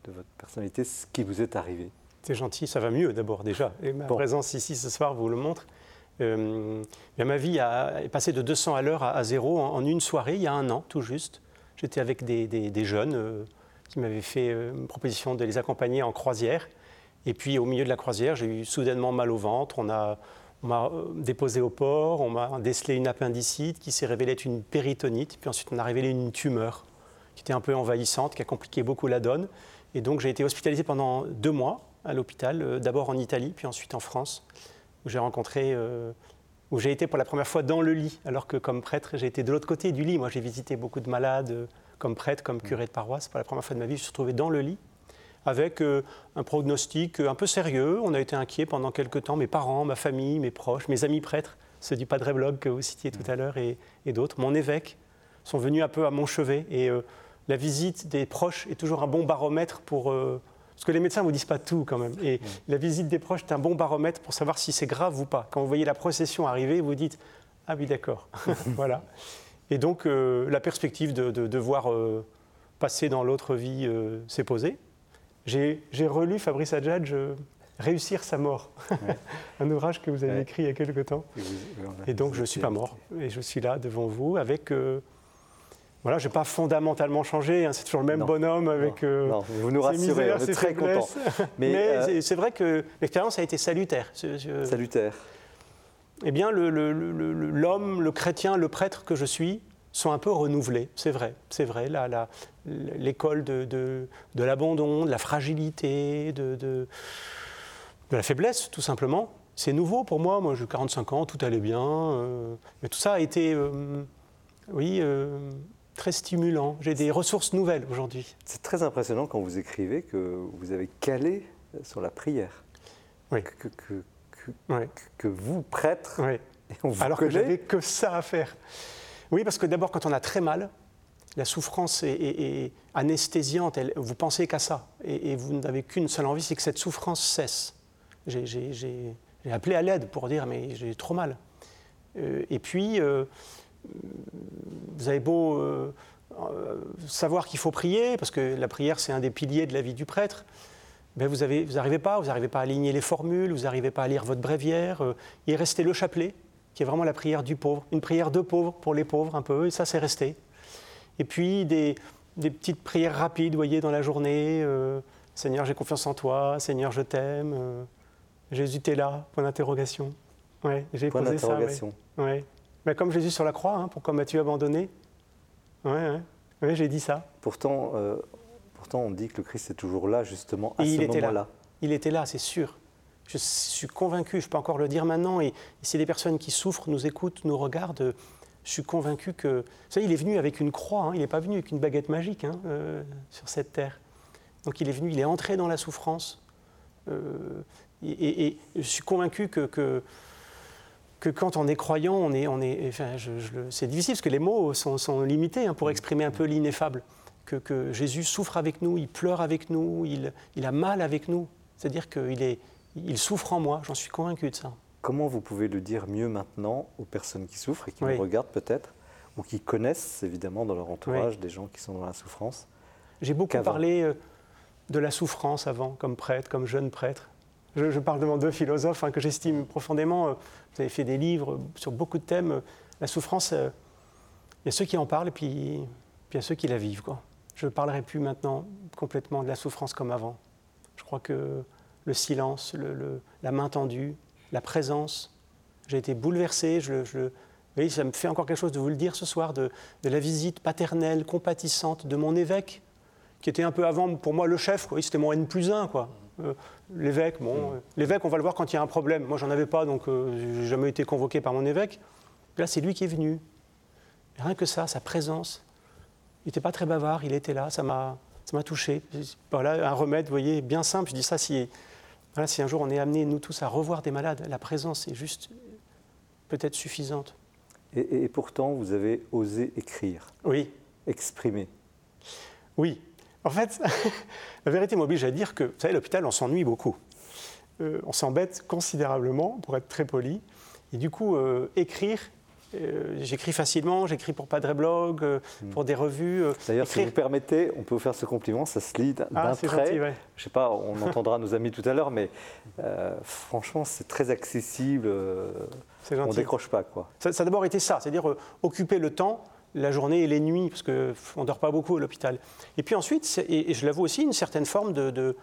votre personnalité, ce qui vous est arrivé C'est gentil, ça va mieux d'abord déjà. Et ma présence ici ce soir vous le montre. ma vie a, est passée de 200 à l'heure à, zéro en, une soirée, il y a un an tout juste. J'étais avec des, des jeunes qui m'avaient fait une proposition de les accompagner en croisière. Et puis au milieu de la croisière, j'ai eu soudainement mal au ventre. On m'a euh, déposé au port, on m'a décelé une appendicite qui s'est révélée être une péritonite. Puis ensuite, on a révélé une tumeur qui était un peu envahissante, qui a compliqué beaucoup la donne. Et donc j'ai été hospitalisé pendant deux mois à l'hôpital, euh, d'abord en Italie, puis ensuite en France, où j'ai rencontré, euh, où j'ai été pour la première fois dans le lit, alors que comme prêtre, j'ai été de l'autre côté du lit. Moi, j'ai visité beaucoup de malades comme prêtre, comme curé de paroisse. Pour la première fois de ma vie, je me suis retrouvé dans le lit avec un prognostic un peu sérieux. On a été inquiets pendant quelques temps, mes parents, ma famille, mes proches, mes amis prêtres, ceux du Padre Blog que vous citiez tout à l'heure et, d'autres, mon évêque, sont venus un peu à mon chevet. Et la visite des proches est toujours un bon baromètre pour parce que les médecins ne vous disent pas tout quand même. Et la visite des proches est un bon baromètre pour savoir si c'est grave ou pas. Quand vous voyez la procession arriver, vous dites Ah oui, d'accord. voilà. Et donc, euh, la perspective de, devoir euh, passer dans l'autre vie euh, s'est posée. J'ai relu Fabrice Adjadj Réussir sa mort, un ouvrage que vous avez écrit il y a quelque temps. Et, donc, je ne suis pas mort. Et je suis là devant vous avec voilà, je n'ai pas fondamentalement changé, hein, c'est toujours le même bonhomme avec. Euh, non, vous nous rassurez, on est très content. Mais, euh, c'est vrai que l'expérience a été salutaire. Salutaire. Eh bien, l'homme, le, chrétien, le prêtre que je suis sont un peu renouvelés, c'est vrai, c'est vrai. L'école de, de, l'abandon, de la fragilité, de, de, la faiblesse, tout simplement. C'est nouveau pour moi. Moi, j'ai 45 ans, tout allait bien. Euh, mais tout ça a été, oui, très stimulant. J'ai des ressources nouvelles aujourd'hui. C'est très impressionnant quand vous écrivez que vous avez calé sur la prière. Oui. Que, que, vous, prêtre, oui. alors que j'avais que ça à faire. Oui, parce que d'abord, quand on a très mal, la souffrance est, anesthésiante. vous pensez qu'à ça. Et, vous n'avez qu'une seule envie, c'est que cette souffrance cesse. J'ai appelé à l'aide pour dire, mais j'ai trop mal. Euh, et puis, euh, vous avez beau euh, savoir qu'il faut prier, parce que la prière c'est un des piliers de la vie du prêtre, ben vous n'arrivez pas, vous n'arrivez pas à aligner les formules, vous n'arrivez pas à lire votre bréviaire. Euh, il est resté le chapelet, qui est vraiment la prière du pauvre, une prière de pauvre pour les pauvres un peu, et ça c'est resté. Et puis des, petites prières rapides, vous voyez, dans la journée. Seigneur, j'ai confiance en toi. Seigneur, je t'aime. Jésus, t'es là Point d'interrogation. Ouais, j'ai posé ça. Ouais. Mais comme Jésus sur la croix, hein, pourquoi m'as-tu abandonné? Oui, ouais, j'ai dit ça. Pourtant, euh, pourtant, on dit que le Christ est toujours là, justement, à ce moment-là. Il était là, c'est sûr. Je suis convaincu, je peux encore le dire maintenant, et, si des personnes qui souffrent nous écoutent, nous regardent, je suis convaincu que... Vous savez, il est venu avec une croix, hein, il n'est pas venu avec une baguette magique hein, euh, sur cette terre. Donc il est venu, il est entré dans la souffrance. Euh, et, je suis convaincu que que quand on est croyant, on est, on est, enfin, c'est difficile parce que les mots sont, limités hein, pour exprimer un peu l'ineffable. Que, Jésus souffre avec nous, il pleure avec nous, il, il a mal avec nous. C'est-à-dire qu'il est, il souffre en moi, j'en suis convaincu de ça. Comment vous pouvez le dire mieux maintenant aux personnes qui souffrent et qui nous regardent peut-être, ou qui connaissent évidemment dans leur entourage des gens qui sont dans la souffrance J'ai beaucoup parlé euh, de la souffrance avant, comme prêtre, comme jeune prêtre. Je, parle devant deux philosophes hein, que j'estime profondément. Euh, vous avez fait des livres sur beaucoup de thèmes. La souffrance, euh, il y a ceux qui en parlent et puis, il y a ceux qui la vivent. Quoi. Je ne parlerai plus maintenant complètement de la souffrance comme avant. Je crois que le silence, la main tendue, la présence, j'ai été bouleversé. Je, je, oui, ça me fait encore quelque chose de vous le dire ce soir, de, de la visite paternelle, compatissante de mon évêque, qui était un peu avant pour moi le chef. C'était mon N plus 1. Quoi. Euh, l'évêque, bon, mm. euh, l'évêque, on va le voir quand il y a un problème. Moi, j'en avais pas, donc euh, je n'ai jamais été convoqué par mon évêque. Là, c'est lui qui est venu. rien que ça, sa présence. Il n'était pas très bavard, il était là, ça m'a, ça m'a touché. Voilà, un remède, vous voyez, bien simple. Je dis ça, si, voilà, si un jour on est amené, nous tous, à revoir des malades, la présence est juste peut-être suffisante. Et, et pourtant, vous avez osé écrire. Oui. Exprimer. Oui, en fait, la vérité m'oblige à dire que, vous savez, l'hôpital, on s'ennuie beaucoup. Euh, on s'embête considérablement, pour être très poli. Et du coup, euh, écrire, euh, j'écris facilement, j'écris pour Padre Blog, hmm. pour des revues. D'ailleurs, si vous permettez, on peut vous faire ce compliment, ça se lit d'un ah, trait. Gentil, Je sais pas, on entendra nos amis tout à l'heure, mais franchement, c'est très accessible. on ne décroche pas. Quoi. Ça, ça a d'abord été ça, c'est-à-dire occuper le temps la journée et les nuits, parce qu'on ne dort pas beaucoup à l'hôpital. Et puis ensuite, et, je l'avoue aussi, une certaine forme de, de,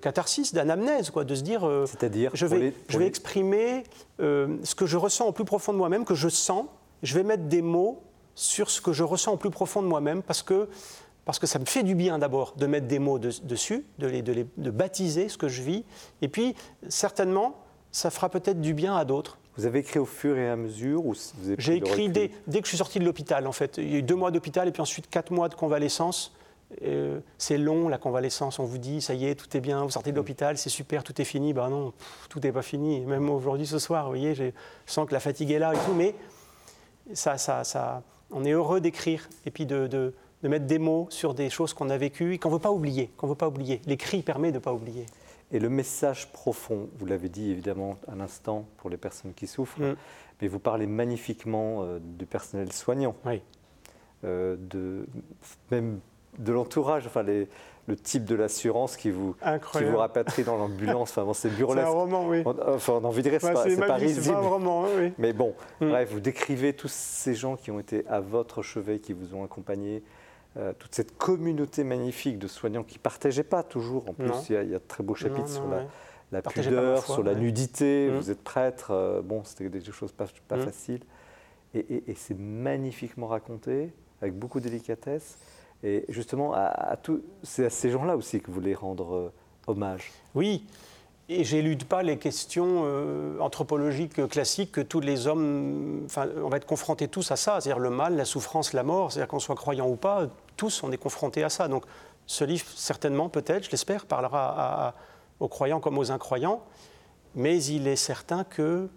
catharsis, d'anamnèse, quoi, de se dire, euh, c'est-à-dire, je vais, je vais exprimer euh, ce que je ressens au plus profond de moi-même, que je sens, je vais mettre des mots sur ce que je ressens au plus profond de moi-même, parce que, parce que ça me fait du bien d'abord de mettre des mots dessus, de, les, de, de baptiser ce que je vis, et puis certainement, ça fera peut-être du bien à d'autres. Vous avez écrit au fur et à mesure ou J'ai écrit dès, dès, que je suis sorti de l'hôpital, en fait. Il y a eu deux mois d'hôpital et puis ensuite quatre mois de convalescence. Euh, c'est long la convalescence, on vous dit ça y est, tout est bien, vous sortez de l'hôpital, c'est super, tout est fini. Ben non, tout n'est pas fini. Même aujourd'hui, ce soir, vous voyez, je sens que la fatigue est là et tout, mais ça, ça, ça, on est heureux d'écrire et puis de, de, de, mettre des mots sur des choses qu'on a vécues et qu'on ne veut pas oublier. Qu'on veut pas oublier. L'écrit permet de ne pas oublier. Et le message profond, vous l'avez dit évidemment à l'instant pour les personnes qui souffrent, mm. mais vous parlez magnifiquement euh, du personnel soignant, oui. euh, de, même de l'entourage, enfin les, le type de l'assurance qui vous, qui vous rapatrie dans l'ambulance. Enfin, c'est burlesque. C'est un roman, oui. On, enfin, on a envie de dire, c'est pas, pas risible. C'est un roman, oui. Mais bon, mm. bref, vous décrivez tous ces gens qui ont été à votre chevet, qui vous ont accompagné, euh, toute cette communauté magnifique de soignants qui ne partageaient pas toujours. En plus, il y, a, de très beaux chapitres sur la, la pudeur, sur la nudité. Mm. Vous êtes prêtre. Euh, bon, c'était des choses pas, pas mm. faciles. Et, et, et c'est magnifiquement raconté, avec beaucoup de délicatesse. Et justement, à, c'est à ces gens-là aussi que vous voulez rendre euh, hommage. Oui, et j'élude pas les questions euh, anthropologiques classiques que tous les hommes, enfin, on va être confrontés tous à ça, c'est-à-dire le mal, la souffrance, la mort, c'est-à-dire qu'on soit croyant ou pas, tous on est confrontés à ça. Donc ce livre, certainement, peut-être, je l'espère, parlera aux croyants comme aux incroyants, mais il est certain que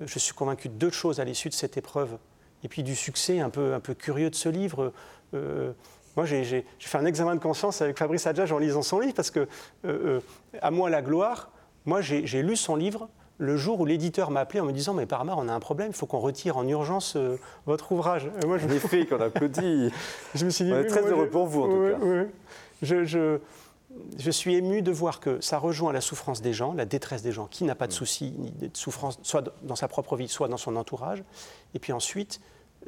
je suis convaincu de deux choses à l'issue de cette épreuve, et puis du succès un peu, un peu curieux de ce livre. Euh, moi, j'ai fait un examen de conscience avec Fabrice Adjage en lisant son livre, parce que, euh, euh, à moi la gloire, moi j'ai lu son livre le jour où l'éditeur m'a appelé en me disant Mais Parmar, on a un problème, il faut qu'on retire en urgence euh, votre ouvrage. Et moi, je... Magnifique, on applaudit. je me suis dit, on est très heureux pour vous, en tout cas. Je, je, je, suis ému de voir que ça rejoint la souffrance des gens, la détresse des gens. Qui n'a pas de soucis ni de souffrance, soit dans sa propre vie, soit dans son entourage. Et puis ensuite,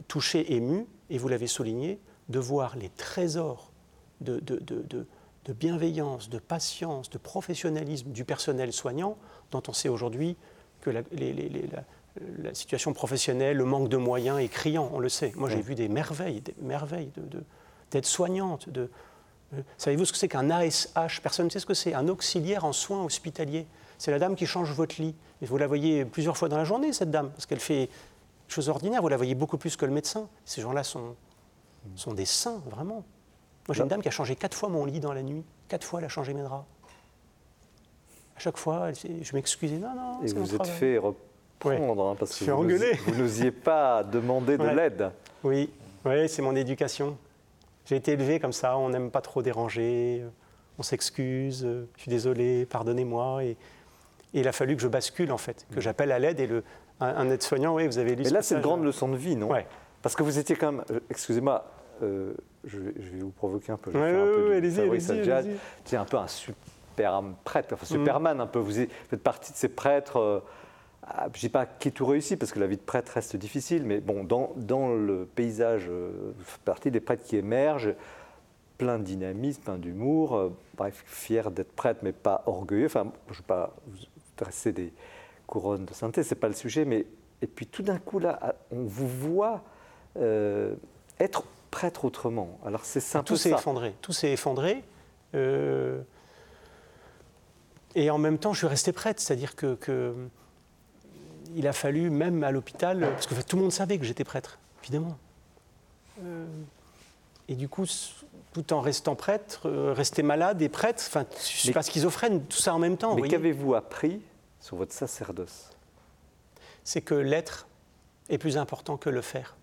touché, ému, et vous l'avez souligné, de voir les trésors de, bienveillance, de patience, de professionnalisme du personnel soignant, dont on sait aujourd'hui que la, situation professionnelle, le manque de moyens est criant, on le sait. Moi, j'ai vu des merveilles, des merveilles d'être soignante. De, euh, Savez-vous ce que c'est qu'un ASH Personne ne sait ce que c'est. Un auxiliaire en soins hospitaliers. C'est la dame qui change votre lit. Et vous la voyez plusieurs fois dans la journée, cette dame, parce qu'elle fait des choses ordinaires. Vous la voyez beaucoup plus que le médecin. Ces gens-là sont, sont des saints, vraiment. Moi, j'ai une dame qui a changé quatre fois mon lit dans la nuit. Quatre fois, elle a changé mes draps. À chaque fois, je m'excusais. Non, non. Et vous êtes fait reprendre, hein, parce que vous n'osiez pas demander de l'aide. Oui, oui c'est mon éducation. J'ai été élevé comme ça, on n'aime pas trop déranger, on s'excuse, je suis désolé, pardonnez-moi. Et, il a fallu que je bascule, en fait, que j'appelle à l'aide. Et le, un, aide-soignant, oui, vous avez lu Mais là, c'est une grande leçon de vie, non? Ouais. Parce que vous étiez quand même, euh, excusez-moi, euh, je, vais, vous provoquer un peu. Je oui, allez-y, allez-y. C'est un peu un super prêtre, enfin Superman un peu. Vous faites partie de ces prêtres. Euh, je ne dis pas qui tout réussi, parce que la vie de prêtre reste difficile, mais bon, dans, dans le paysage, vous faites partie des prêtres qui émergent, plein de dynamisme, plein d'humour, bref, fier d'être prêtre, mais pas orgueilleux. Enfin, je ne vais pas vous dresser des couronnes de sainteté, ce n'est pas le sujet, mais et puis tout d'un coup, là, on vous voit euh, être prêtre autrement. Alors c'est simple. Tout s'est effondré. Tout s'est effondré. Euh, et en même temps, je suis resté prêtre, c'est-à-dire que, il a fallu même à l'hôpital, parce que tout le monde savait que j'étais prêtre, évidemment. Euh, et du coup, tout en restant prêtre, rester malade et prêtre, enfin, je ne suis pas schizophrène, tout ça en même temps. Mais qu'avez-vous appris sur votre sacerdoce? C'est que l'être est plus important que le faire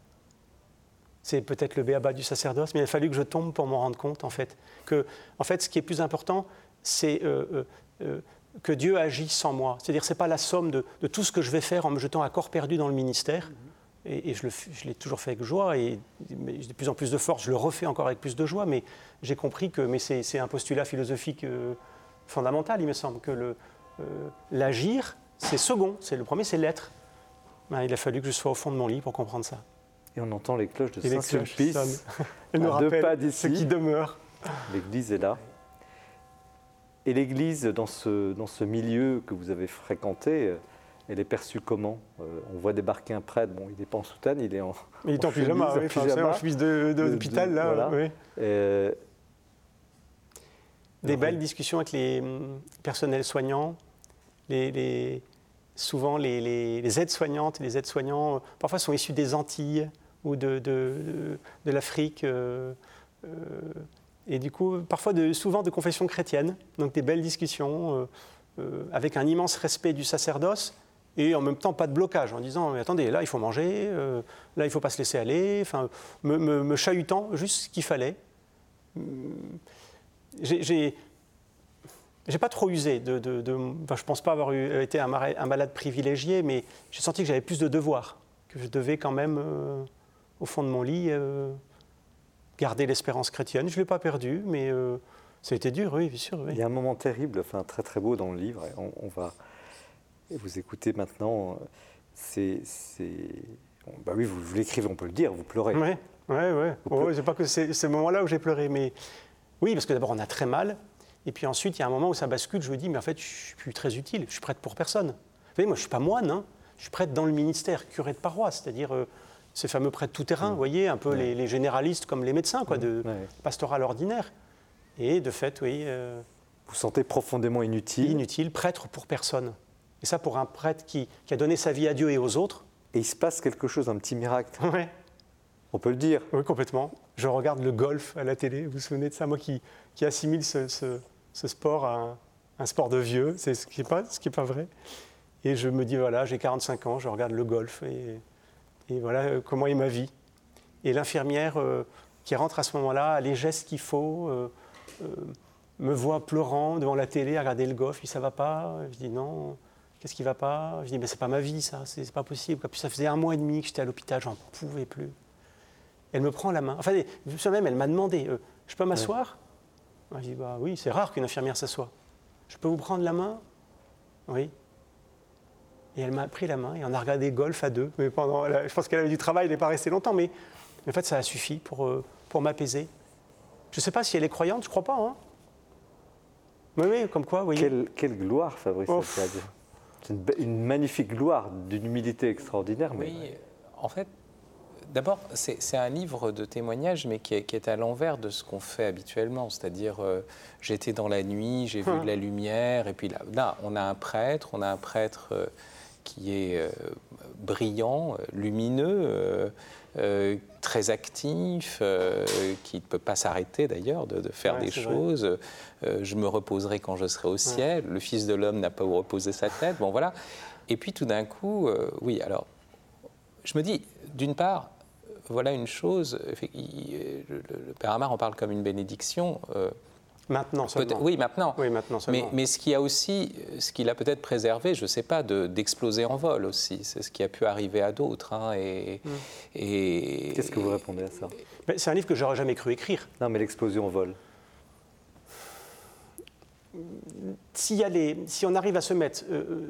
c'est peut-être le béaba du sacerdoce, mais il a fallu que je tombe pour m'en rendre compte, en fait. Que, en fait, ce qui est plus important, c'est euh, euh, euh, que Dieu agit sans moi. C'est-à-dire, ce n'est pas la somme de, tout ce que je vais faire en me jetant à corps perdu dans le ministère. Et, je l'ai toujours fait avec joie, et de plus en plus de force, je le refais encore avec plus de joie, mais j'ai compris que, mais c'est un postulat philosophique fondamental, il me semble, que l'agir, c'est second, c'est le premier, c'est l'être. Ben, il a fallu que je sois au fond de mon lit pour comprendre ça. Et on entend les cloches de Saint-Sulpice à deux pas d'ici. Ce qui demeure. L'église est là. Et l'église, dans ce, dans ce milieu que vous avez fréquenté, euh, elle est perçue comment euh, On voit débarquer un prêtre, bon, il n'est pas en soutane, il est en. Il est en, pyjama, oui, en chemise d'hôpital, là. Oui. Euh, Des belles discussions avec les hum, personnels soignants, les, les souvent les, les aides-soignantes et les aides-soignants, parfois sont issus des Antilles ou de, de, de l'Afrique. Euh, euh, Et du coup, parfois, de, souvent de confession chrétienne, donc des belles discussions, avec un immense respect du sacerdoce, et en même temps pas de blocage en disant mais attendez là il faut manger, là il faut pas se laisser aller, enfin me, me chahutant juste ce qu'il fallait. J'ai j'ai pas trop usé. De, de, je pense pas avoir été un, malade privilégié, mais j'ai senti que j'avais plus de devoirs, que je devais quand même, euh, au fond de mon lit, euh, garder l'espérance chrétienne. Je ne l'ai pas perdue, mais euh, ça a été dur, oui, bien sûr. Il y a un moment terrible, enfin très très beau dans le livre. On, va vous écouter maintenant. C'est, bah oui, vous, l'écrivez, on peut le dire. Vous pleurez. Oui, oui, oui. Oh, c'est pas que c'est ce moment-là où j'ai pleuré, mais oui, parce que d'abord on a très mal. Et puis ensuite, il y a un moment où ça bascule, je me dis, mais en fait, je suis plus très utile, je suis prêtre pour personne. Vous voyez, moi, je ne suis pas moine, hein. je suis prêtre dans le ministère, curé de paroisse, c'est-à-dire euh, ces fameux prêtres tout-terrain, mmh. vous voyez, un peu les, généralistes comme les médecins, quoi, de pastoral ordinaire. Et de fait, oui. Euh, vous sentez profondément inutile Inutile, prêtre pour personne. Et ça, pour un prêtre qui, a donné sa vie à Dieu et aux autres. Et il se passe quelque chose, un petit miracle. Oui. On peut le dire. Oui, complètement. Je regarde le golf à la télé. Vous vous souvenez de ça Moi qui, qui assimile ce, ce sport à un, sport de vieux, c'est ce qui n'est pas, pas vrai. Et je me dis, voilà, j'ai 45 ans, je regarde le golf et, voilà euh, comment est ma vie. Et l'infirmière euh, qui rentre à ce moment-là a les gestes qu'il faut, euh, me voit pleurant devant la télé à regarder le golf, puis ça va pas? Je dis non, qu'est-ce qui va pas? Je dis, mais c'est pas ma vie ça, c'est pas possible. Puis ça faisait un mois et demi que j'étais à l'hôpital, j'en pouvais plus. Elle me prend la main. Enfin, même, elle m'a demandé, je peux m'asseoir? Je dis, bah oui, c'est rare qu'une infirmière s'assoie. Je peux vous prendre la main? Oui. Et elle m'a pris la main et on a regardé golf à deux. Mais pendant, je pense qu'elle avait du travail, elle n'est pas restée longtemps, mais, en fait, ça a suffi pour, euh, pour m'apaiser. Je ne sais pas si elle est croyante, je ne crois pas. Hein. Oui, oui, comme quoi, oui. Quelle, quelle gloire, Fabrice C'est une, une, magnifique gloire, d'une humilité extraordinaire. Mais... Oui, en fait, D'abord, c'est un livre de témoignages, mais qui est, à l'envers de ce qu'on fait habituellement. C'est-à-dire, euh, j'étais dans la nuit, j'ai vu de la lumière, et puis là, on a un prêtre, on a un prêtre euh, qui est euh, brillant, lumineux, très actif, qui ne peut pas s'arrêter d'ailleurs de, faire des choses. je me reposerai quand je serai au ciel. Le Fils de l'homme n'a pas où reposer sa tête. Bon, voilà. Et puis tout d'un coup, oui, alors, je me dis, d'une part, voilà une chose, le, Père Amar en parle comme une bénédiction. Euh, maintenant seulement. Oui, maintenant. Oui, maintenant seulement. Mais, ce qui a aussi, ce qu'il a peut-être préservé, je ne sais pas, d'exploser en vol aussi. C'est ce qui a pu arriver à d'autres. Hein, et, hmm. et Qu'est-ce que vous répondez à ça? C'est un livre que j'aurais jamais cru écrire. Non, mais l'explosion en vol. Si, y a si, on arrive à se mettre euh, euh,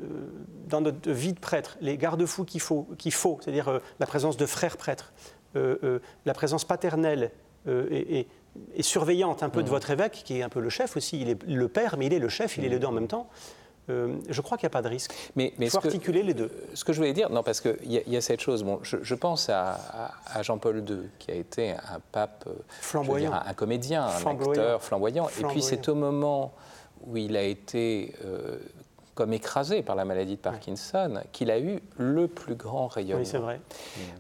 dans notre vie de prêtre les garde-fous qu'il faut, qu'il faut c'est-à-dire la présence de frères prêtres, euh, euh, la présence paternelle euh, et, surveillante un peu de votre évêque, qui est un peu le chef aussi, il est le père, mais il est le chef, il est les deux en même temps. je crois qu'il n'y a pas de risque. Mais, il faut articuler les deux. Ce que je voulais dire, non, parce qu'il y, y, a cette chose. Bon, je, pense à, Jean-Paul II, qui a été un pape flamboyant, un, comédien, un acteur flamboyant. Et puis c'est au moment où il a été comme écrasé par la maladie de Parkinson, qu'il a eu le plus grand rayonnement. Oui, c'est vrai.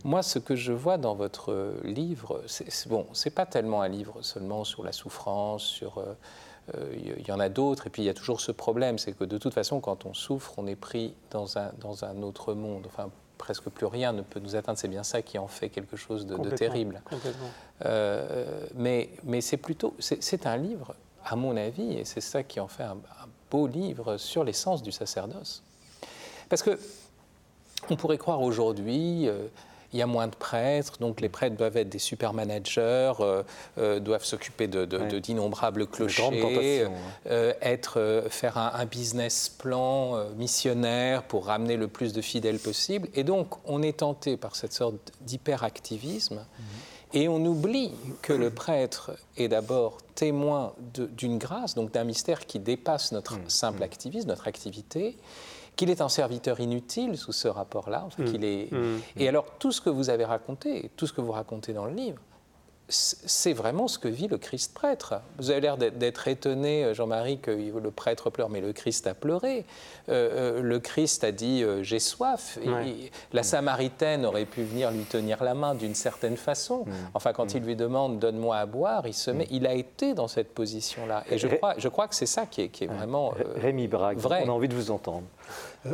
Moi, ce que je vois dans votre livre, c'est bon, c'est pas tellement un livre seulement sur la souffrance, sur euh, euh, il y en a d'autres, et puis il y a toujours ce problème, c'est que de toute façon, quand on souffre, on est pris dans un, dans un autre monde. Enfin, presque plus rien ne peut nous atteindre. C'est bien ça qui en fait quelque chose de, terrible. Euh, mais mais c'est plutôt, c'est un livre, à mon avis, et c'est ça qui en fait un, livre sur l'essence du sacerdoce. Parce que on pourrait croire aujourd'hui, euh, il y a moins de prêtres, donc les prêtres doivent être des super managers, euh, euh, doivent s'occuper d'innombrables de, de, clochers, être, faire un, business plan missionnaire pour ramener le plus de fidèles possible. Et donc, on est tenté par cette sorte d'hyperactivisme. Mhm. Et on oublie que le prêtre est d'abord témoin d'une grâce, donc d'un mystère qui dépasse notre mmh. simple mmh. activisme, notre activité, qu'il est un serviteur inutile sous ce rapport-là. Mmh. est... Et alors, tout ce que vous avez raconté, tout ce que vous racontez dans le livre, c'est vraiment ce que vit le Christ prêtre. Vous avez l'air d'être étonné, euh, Jean-Marie, que le prêtre pleure, mais le Christ a pleuré. Euh, euh, le Christ a dit J'ai soif. la Samaritaine aurait pu venir lui tenir la main d'une certaine façon. Mm. Enfin, quand mm. il lui demande Donne-moi à boire, il se met. Mm. Il a été dans cette position-là. Et je crois, je crois que c'est ça qui est, qui est vraiment. Rémi Braque, vrai. on a envie de vous entendre.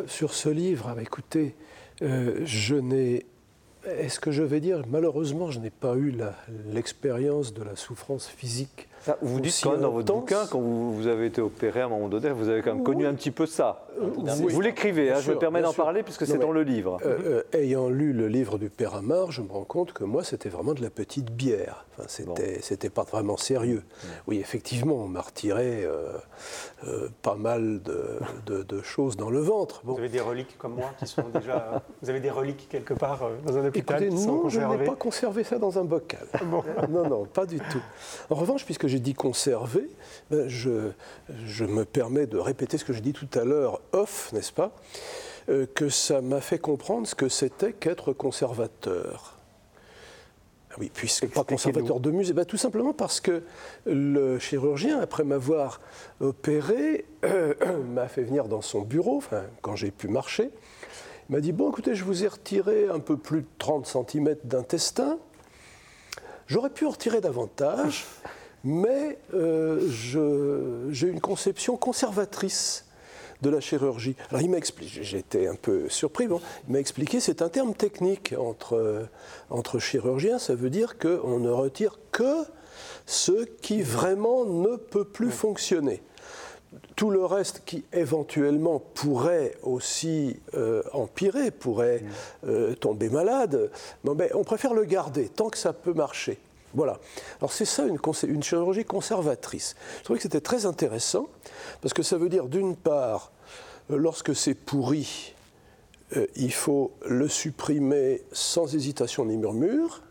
sur ce livre, écoutez, je n'ai est-ce que je vais dire, malheureusement, je n'ai pas eu l'expérience de la souffrance physique vous dites quand même dans votre bouquin, quand vous, avez été opéré à un moment donné, vous avez quand même connu un petit peu ça. Euh, vous, l'écrivez, hein, je me permets d'en parler puisque c'est dans le livre. Euh, euh, ayant lu le livre du Père Amar, je me rends compte que moi, c'était vraiment de la petite bière. Enfin, c'était, pas vraiment sérieux. Oui, effectivement, on m'a retiré pas mal de, de, choses dans le ventre. Vous avez des reliques comme moi qui sont déjà. vous avez des reliques quelque part dans un hôpital Écoutez, non, je n'ai pas conservé ça dans un bocal. non, non, pas du tout. En revanche, puisque j'ai dit conserver, ben, je, je, me permets de répéter ce que j'ai dit tout à l'heure, off, n'est-ce pas euh, Que ça m'a fait comprendre ce que c'était qu'être conservateur. Ah oui, puisque pas conservateur de musée, ben, tout simplement parce que le chirurgien, après m'avoir opéré, m'a fait venir dans son bureau, quand j'ai pu marcher, m'a dit, bon écoutez, je vous ai retiré un peu plus de 30 cm d'intestin, j'aurais pu en retirer davantage, mais euh, j'ai une conception conservatrice de la chirurgie. Alors il m'a expliqué, j'étais un peu surpris, bon, il m'a expliqué, c'est un terme technique entre, entre chirurgiens, ça veut dire qu'on ne retire que ce qui vraiment ne peut plus fonctionner. Tout le reste qui éventuellement pourrait aussi euh, empirer, pourrait euh, tomber malade, bon, ben, on préfère le garder tant que ça peut marcher. Voilà. Alors c'est ça une, chirurgie conservatrice. Je trouvais que c'était très intéressant parce que ça veut dire d'une part, euh, lorsque c'est pourri, euh, il faut le supprimer sans hésitation ni murmure.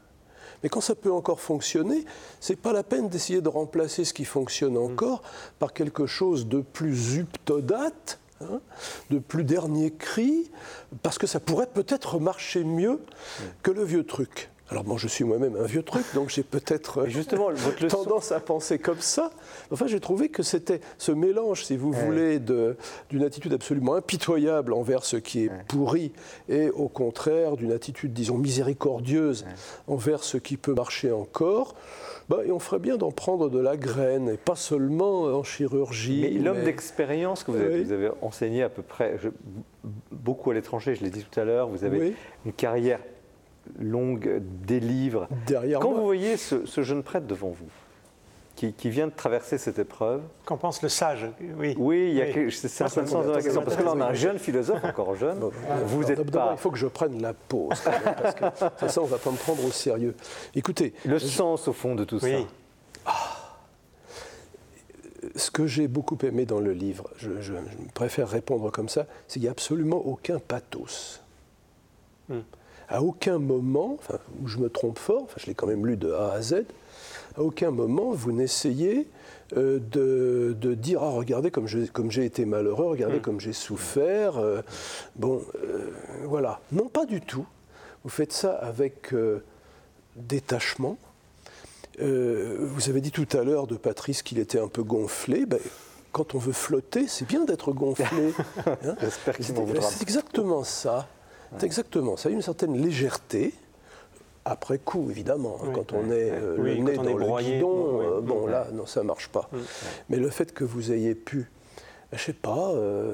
Mais quand ça peut encore fonctionner, c'est pas la peine d'essayer de remplacer ce qui fonctionne mmh. encore par quelque chose de plus uptodate, hein, de plus dernier cri, parce que ça pourrait peut-être marcher mieux mmh. que le vieux truc. Alors moi, je suis moi-même un vieux truc, donc j'ai peut-être justement tendance à penser comme ça. Enfin, j'ai trouvé que c'était ce mélange, si vous voulez, d'une attitude absolument impitoyable envers ce qui est pourri et au contraire d'une attitude, disons, miséricordieuse envers ce qui peut marcher encore. Bah, et on ferait bien d'en prendre de la graine, et pas seulement en chirurgie. Mais l'homme d'expérience que vous avez, vous avez, enseigné à peu près, beaucoup à l'étranger, je l'ai dit tout à l'heure, vous avez une carrière longue des livres. Derrière Quand vous voyez ce, jeune prêtre devant vous, qui, vient de traverser cette épreuve. Qu'en pense le sage Oui, oui, il y a c'est un sens de la question. Parce que là, on a un jeune philosophe, encore jeune. vous êtes pas. Il faut que je prenne la pause, parce que ça, on va pas me prendre au sérieux. Écoutez. Le sens, au fond, de tout ça. Ah. ce que j'ai beaucoup aimé dans le livre, je, préfère répondre comme ça, c'est qu'il n'y a absolument aucun pathos. Hmm à aucun moment, où je me trompe fort, enfin, je l'ai quand même lu de A à Z, à aucun moment vous n'essayez euh, de, dire ah regardez comme j'ai été malheureux, regardez hmm. comme j'ai souffert. Euh, bon, euh, voilà. Non, pas du tout. Vous faites ça avec détachement. vous avez dit tout à l'heure de Patrice qu'il était un peu gonflé. Ben, quand on veut flotter, c'est bien d'être gonflé. Hein. c'est exactement ça. Exactement. Ça a une certaine légèreté. Après coup, évidemment, hein, quand on est euh, le nez dans le guidon, euh, bon là, non, ça marche pas. Mais le fait que vous ayez pu, je sais pas, euh,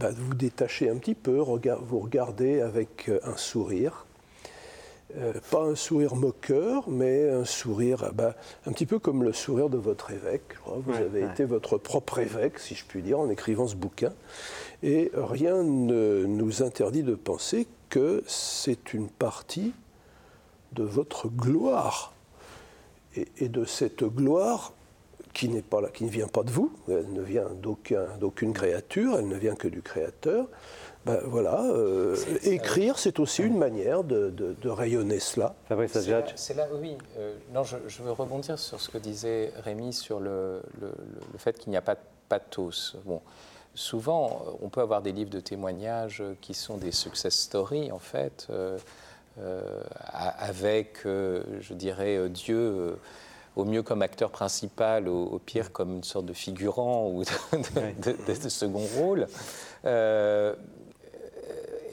bah, vous détacher un petit peu, vous regarder avec un sourire, pas un sourire moqueur, mais un sourire bah, un petit peu comme le sourire de votre évêque. Vous avez été votre propre évêque, si je puis dire, en écrivant ce bouquin. Et rien ne nous interdit de penser que c'est une partie de votre gloire. Et, de cette gloire qui, n'est pas là, qui ne vient pas de vous, elle ne vient d'aucune créature, elle ne vient que du Créateur. Ben voilà, euh, écrire, c'est aussi une manière de, rayonner cela. C'est là, oui. Euh, non, je, veux rebondir sur ce que disait Rémi sur le, fait qu'il n'y a pas de pathos. Bon, souvent, on peut avoir des livres de témoignages qui sont des success stories, en fait. Euh, avec, je dirais, Dieu au mieux comme acteur principal, au, pire comme une sorte de figurant ou de, second rôle.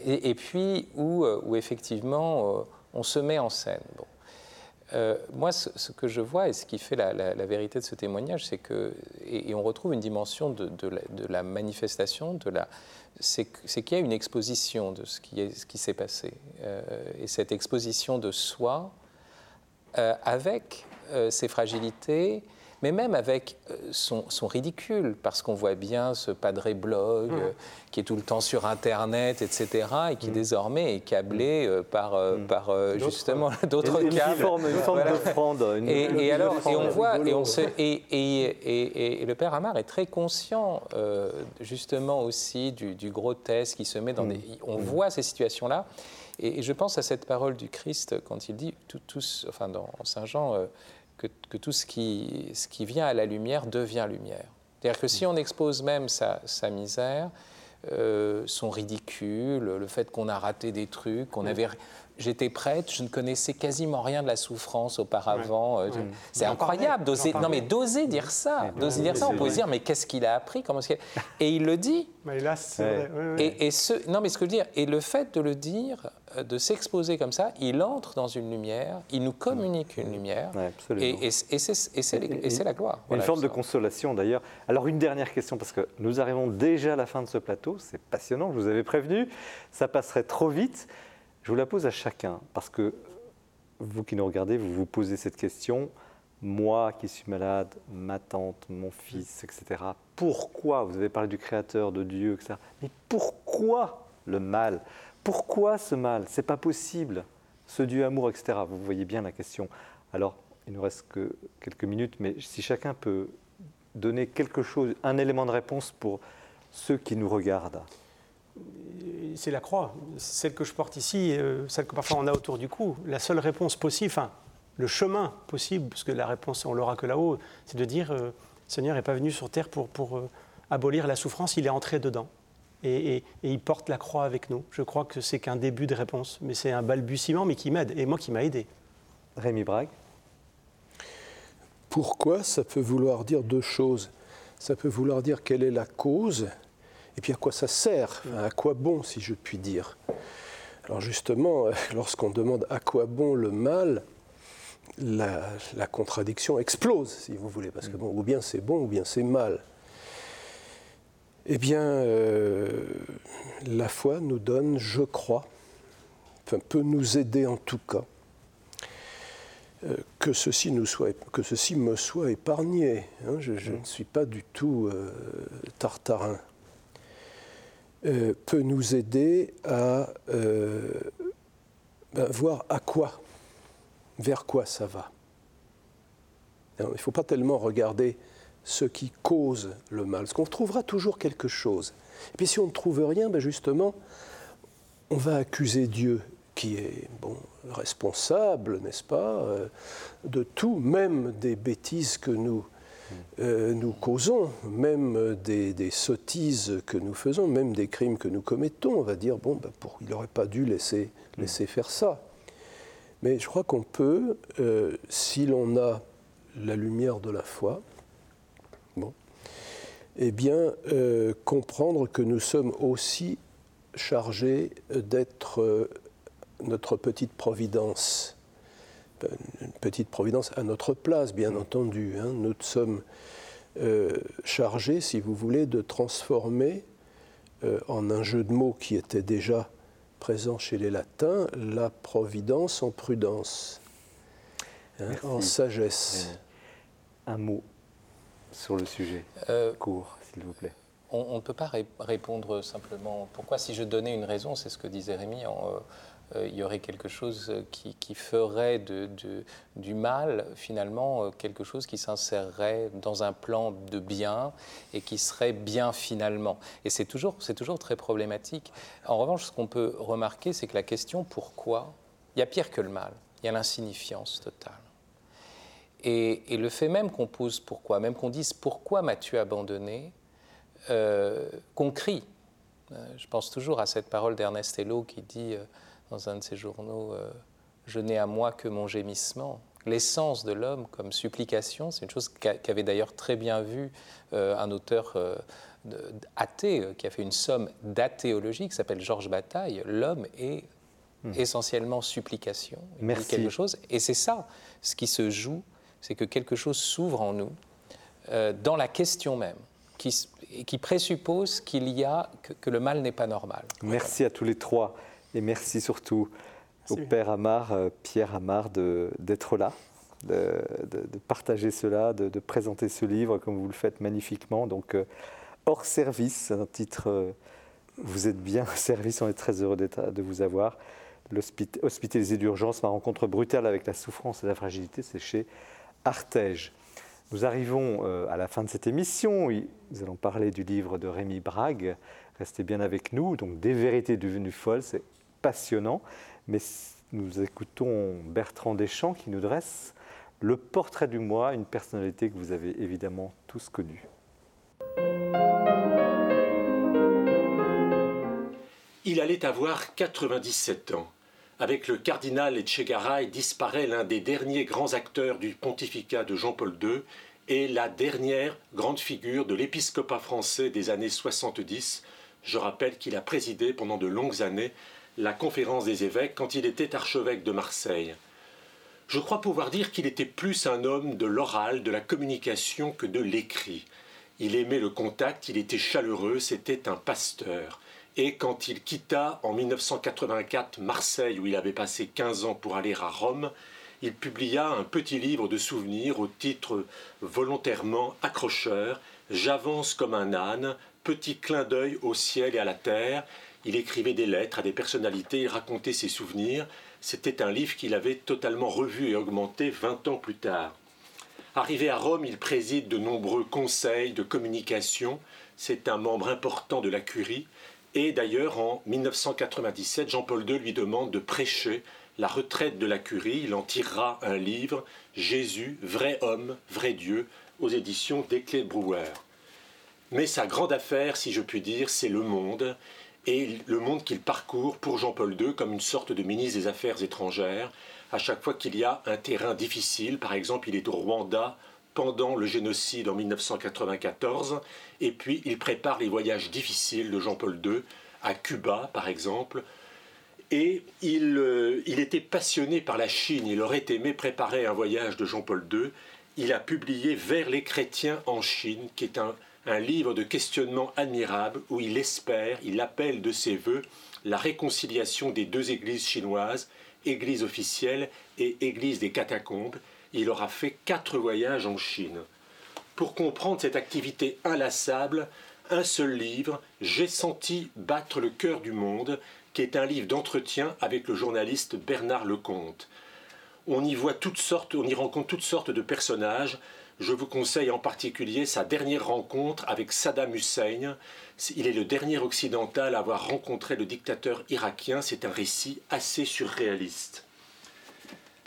et, puis où, où effectivement on se met en scène. Bon. Euh, moi, ce, que je vois et ce qui fait la, vérité de ce témoignage, c'est que, et, on retrouve une dimension de, la, manifestation, de la, c'est qu'il y a une exposition de ce qui, s'est passé. Euh, et cette exposition de soi, euh, avec ses fragilités, mais même avec euh, son, ridicule, parce qu'on voit bien ce padré blog euh, qui est tout le temps sur Internet, etc., et qui mm. désormais est câblé euh, par, mm. par justement d'autres câbles. Une forme, une forme d'offrande. Et, et, alors, et on voit, et, on se, et, le père Amar est très conscient justement aussi du, grotesque qui se met dans mm. des... On voit ces situations-là. Et, je pense à cette parole du Christ quand il dit, tous, enfin dans Saint Jean, que, tout ce qui, ce qui, vient à la lumière devient lumière. C'est-à-dire que si on expose même sa, misère, euh, son ridicule, le fait qu'on a raté des trucs, qu'on avait j'étais prête, je ne connaissais quasiment rien de la souffrance auparavant. Euh, c'est incroyable d'oser, non mais d'oser dire ça, d'oser dire ça. On peut se dire mais qu'est-ce qu'il a appris Comment Et il le dit. Mais là, et, et, ce, non mais ce que je veux dire, et le fait de le dire, de s'exposer comme ça, il entre dans une lumière, il nous communique une lumière, et, et c'est la gloire. une forme de consolation d'ailleurs. Alors une dernière question parce que nous arrivons déjà à la fin de ce plateau, c'est passionnant. Je vous avais prévenu, ça passerait trop vite. Je vous la pose à chacun parce que vous qui nous regardez, vous vous posez cette question. Moi qui suis malade, ma tante, mon fils, etc. Pourquoi? Vous avez parlé du Créateur, de Dieu, etc. Mais pourquoi le mal Pourquoi ce mal? C'est pas possible. Ce Dieu amour, etc. Vous voyez bien la question. Alors, il nous reste que quelques minutes, mais si chacun peut donner quelque chose, un élément de réponse pour ceux qui nous regardent c'est la croix, celle que je porte ici, euh, celle que parfois on a autour du cou. La seule réponse possible, enfin, le chemin possible, parce que la réponse, on l'aura que là-haut, c'est de dire euh, Seigneur n'est pas venu sur terre pour, pour euh, abolir la souffrance, il est entré dedans. Et, il porte la croix avec nous. Je crois que c'est qu'un début de réponse, mais c'est un balbutiement, mais qui m'aide, et moi qui m'a aidé. Rémi Brague Pourquoi Ça peut vouloir dire deux choses? Ça peut vouloir dire quelle est la cause et puis à quoi ça sert À quoi bon, si je puis dire Alors justement, lorsqu'on demande à quoi bon le mal, la, contradiction explose, si vous voulez, parce que bon, ou bien c'est bon, ou bien c'est mal. Eh bien, euh, la foi nous donne, je crois, peut nous aider en tout cas, euh, que, ceci me soit épargné. Hein. je, ne suis pas du tout euh, tartarin. Peut nous aider à ben, voir à quoi, vers quoi ça va. il ne faut pas tellement regarder ce qui cause le mal, parce qu'on trouvera toujours quelque chose. Et puis si on ne trouve rien, ben justement, on va accuser Dieu, qui est bon, responsable, n'est-ce pas, euh, de tout, même des bêtises que nous euh, nous causons, même des, sottises que nous faisons, même des crimes que nous commettons. On va dire, bon, ben, il n'aurait pas dû laisser, laisser faire ça. Mais je crois qu'on peut, euh, si l'on a la lumière de la foi, eh bien, euh, comprendre que nous sommes aussi chargés d'être notre petite providence une petite providence à notre place, bien entendu. Hein. Nous sommes euh, chargés, si vous voulez, de transformer euh, en un jeu de mots qui était déjà présent chez les latins, la providence en prudence, hein, en sagesse. Un mot sur le sujet, euh, court, s'il vous plaît. On ne peut pas répondre simplement. Pourquoi, si je donnais une raison, c'est ce que disait Rémi, en, euh, il y aurait quelque chose qui, ferait de, du mal, finalement, euh, quelque chose qui s'insérerait dans un plan de bien et qui serait bien finalement. Et c'est toujours, toujours très problématique. En revanche, ce qu'on peut remarquer, c'est que la question pourquoi, il y a pire que le mal, il y a l'insignifiance totale. Et, le fait même qu'on pose pourquoi, même qu'on dise pourquoi m'as-tu abandonné, euh, qu'on crie. je pense toujours à cette parole d'Ernest Hello qui dit dans un de ses journaux Je n'ai à moi que mon gémissement. L'essence de l'homme comme supplication, c'est une chose qu'avait d'ailleurs très bien vu un auteur athée qui a fait une somme d'athéologie qui s'appelle Georges Bataille. L'homme est hmm. essentiellement supplication. Merci. Quelque chose. Et c'est ça, ce qui se joue, c'est que quelque chose s'ouvre en nous euh, dans la question même, qui, qui présuppose qu'il y a que, le mal n'est pas normal. Merci à tous les trois et merci surtout au père Amar, euh, Pierre Amar, d'être là, de, partager cela, de, présenter ce livre comme vous le faites magnifiquement. Donc, euh, hors service, un titre. vous êtes bien service, on est très heureux de vous avoir. L'hospitalisé d'urgence, ma rencontre brutale avec la souffrance et la fragilité, c'est chez Artege. Nous arrivons euh, à la fin de cette émission. Nous allons parler du livre de Rémi Brague. Restez bien avec nous. Donc, Des vérités devenues folles, c'est passionnant. Mais nous écoutons Bertrand Deschamps qui nous dresse le portrait du mois, une personnalité que vous avez évidemment tous connue. Il allait avoir 97 ans. Avec le cardinal Etchegaray disparaît l'un des derniers grands acteurs du pontificat de Jean-Paul II et la dernière grande figure de l'épiscopat français des années 70. Je rappelle qu'il a présidé pendant de longues années la conférence des évêques quand il était archevêque de Marseille. Je crois pouvoir dire qu'il était plus un homme de l'oral, de la communication que de l'écrit. Il aimait le contact, il était chaleureux, c'était un pasteur. Et quand il quitta en 1984 Marseille, où il avait passé 15 ans pour aller à Rome, il publia un petit livre de souvenirs au titre volontairement accrocheur J'avance comme un âne, petit clin d'œil au ciel et à la terre. Il écrivait des lettres à des personnalités, il racontait ses souvenirs. C'était un livre qu'il avait totalement revu et augmenté 20 ans plus tard. Arrivé à Rome, il préside de nombreux conseils de communication. C'est un membre important de la curie et d'ailleurs, en 1997, Jean-Paul II lui demande de prêcher la retraite de la curie. Il en tirera un livre, Jésus, vrai homme, vrai Dieu, aux éditions Desclés Brouwer. Mais sa grande affaire, si je puis dire, c'est le monde, et le monde qu'il parcourt pour Jean-Paul II comme une sorte de ministre des Affaires étrangères. À chaque fois qu'il y a un terrain difficile, par exemple, il est au Rwanda pendant le génocide en 1994, et puis il prépare les voyages difficiles de Jean-Paul II, à Cuba par exemple, et il, euh, il, était passionné par la Chine, il aurait aimé préparer un voyage de Jean-Paul II, il a publié Vers les chrétiens en Chine, qui est un, un livre de questionnement admirable où il espère, il appelle de ses voeux la réconciliation des deux églises chinoises, Église officielle et Église des catacombes, il aura fait quatre voyages en Chine. Pour comprendre cette activité inlassable, un seul livre, J'ai senti battre le cœur du monde, qui est un livre d'entretien avec le journaliste Bernard Lecomte. On y voit toutes sortes, on y rencontre toutes sortes de personnages. Je vous conseille en particulier sa dernière rencontre avec Saddam Hussein. Il est le dernier occidental à avoir rencontré le dictateur irakien. C'est un récit assez surréaliste.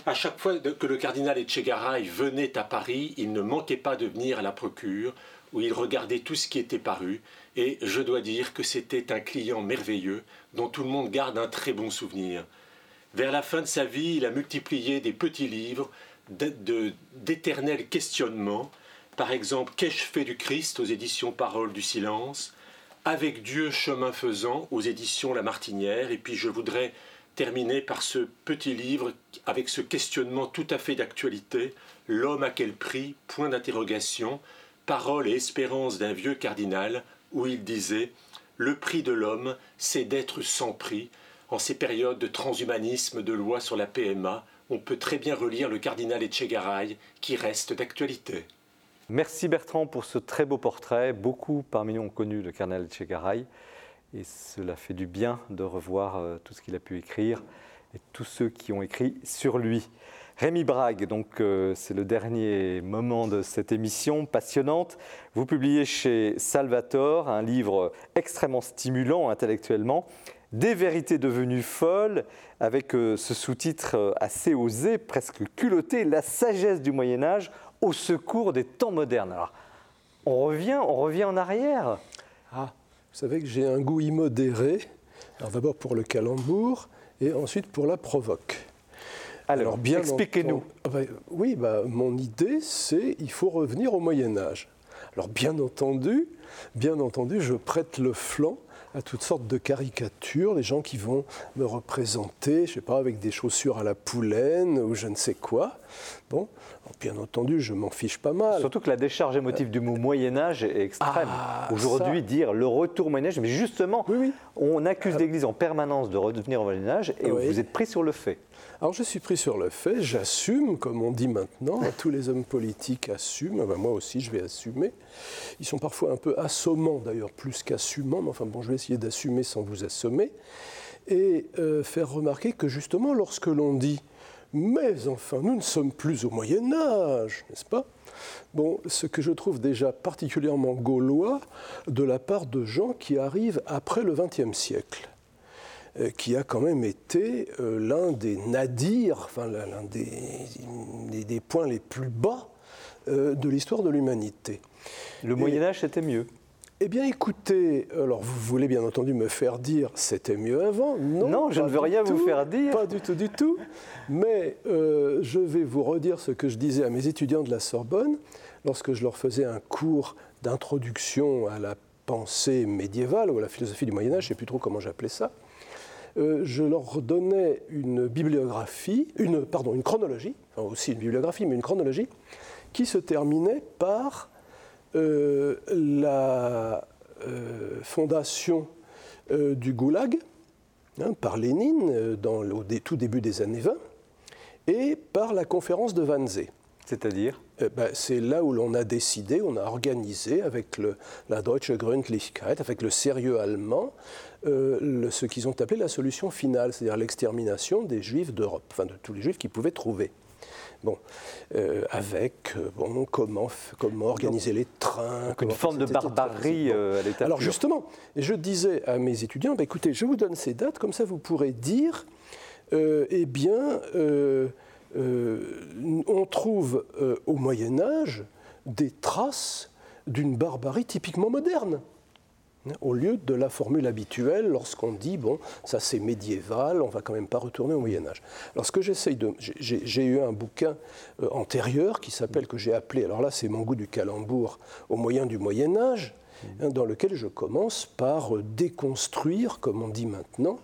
À chaque fois que le cardinal Etchegaray venait à Paris, il ne manquait pas de venir à la procure, où il regardait tout ce qui était paru, et je dois dire que c'était un client merveilleux, dont tout le monde garde un très bon souvenir. Vers la fin de sa vie, il a multiplié des petits livres d'éternels questionnements, par exemple Qu'ai-je fait du Christ aux éditions Parole du Silence, Avec Dieu chemin faisant aux éditions La Martinière, et puis je voudrais terminer par ce petit livre avec ce questionnement tout à fait d'actualité, L'homme à quel prix? Point d'interrogation, parole et espérance d'un vieux cardinal, où il disait Le prix de l'homme, c'est d'être sans prix. En ces périodes de transhumanisme, de loi sur la PMA, on peut très bien relire le cardinal Etchegaray, qui reste d'actualité. Merci Bertrand pour ce très beau portrait. Beaucoup parmi nous ont connu le cardinal Etchegaray et cela fait du bien de revoir euh, tout ce qu'il a pu écrire et tous ceux qui ont écrit sur lui. Rémi Brague, donc euh, c'est le dernier moment de cette émission passionnante. Vous publiez chez Salvatore un livre extrêmement stimulant intellectuellement, Des vérités devenues folles, avec euh, ce sous-titre assez osé, presque culotté, La sagesse du Moyen Âge au secours des temps modernes. Alors, on revient, on revient en arrière. Ah. Vous savez que j'ai un goût immodéré Alors d'abord pour le calembour et ensuite pour la provoque. Alors, bien expliquez-nous. Ah ben, oui, bah, mon idée, c'est il faut revenir au Moyen Âge. Alors bien entendu, bien entendu, je prête le flanc à toutes sortes de caricatures, des gens qui vont me représenter, je sais pas, avec des chaussures à la poulaine ou je ne sais quoi. Bon, bien entendu, je m'en fiche pas mal. Surtout que la décharge émotive du mot Moyen Âge est extrême. Ah, Aujourd'hui, dire le retour au Moyen Âge, mais justement, on accuse l'Église en permanence de redevenir au Moyen Âge et vous êtes pris sur le fait. Alors je suis pris sur le fait, j'assume, comme on dit maintenant, tous les hommes politiques assument, ben, moi aussi je vais assumer. Ils sont parfois un peu assommants d'ailleurs, plus qu'assumants, mais enfin bon, je vais essayer d'assumer sans vous assommer, et euh, faire remarquer que justement lorsque l'on dit mais enfin, nous ne sommes plus au Moyen Âge, n'est-ce pas? Bon, ce que je trouve déjà particulièrement gaulois de la part de gens qui arrivent après le XXe siècle. Euh, qui a quand même été euh, l'un des nadirs, enfin l'un des, des, points les plus bas euh, de l'histoire de l'humanité. Le Moyen Âge, c'était mieux eh bien, écoutez, alors vous voulez bien entendu me faire dire c'était mieux avant? Non, non je ne veux rien vous faire dire. Pas du tout, du tout. Mais je vais vous redire ce que je disais à mes étudiants de la Sorbonne lorsque je leur faisais un cours d'introduction à la pensée médiévale ou à la philosophie du Moyen Âge, je ne sais plus trop comment j'appelais ça. Euh, je leur donnais une bibliographie, une, pardon, une chronologie, aussi une bibliographie, mais une chronologie, qui se terminait par euh, la euh, fondation du Goulag, hein, par Lénine dans, au tout début des années 20, et par la conférence de Wannsee. C'est-à-dire? Ben, C'est là où l'on a décidé, on a organisé avec le, la Deutsche Gründlichkeit, avec le sérieux allemand, euh, ce qu'ils ont appelé la solution finale, c'est-à-dire l'extermination des juifs d'Europe, enfin de tous les juifs qu'ils pouvaient trouver. Bon, euh, avec euh, bon, comment, comment organiser les trains. une forme de barbarie à l'état Alors justement, je disais à mes étudiants, bah, écoutez, je vous donne ces dates, comme ça vous pourrez dire, eh bien, on trouve au Moyen Âge des traces d'une barbarie typiquement moderne au lieu de la formule habituelle lorsqu'on dit bon ça c'est médiéval on va quand même pas retourner au Moyen Âge. Alors que j'essaye de j'ai eu un bouquin euh, antérieur qui s'appelle que j'ai appelé alors là c'est mon goût du calembour au moyen du Moyen Âge hein, dans lequel je commence par déconstruire comme on dit maintenant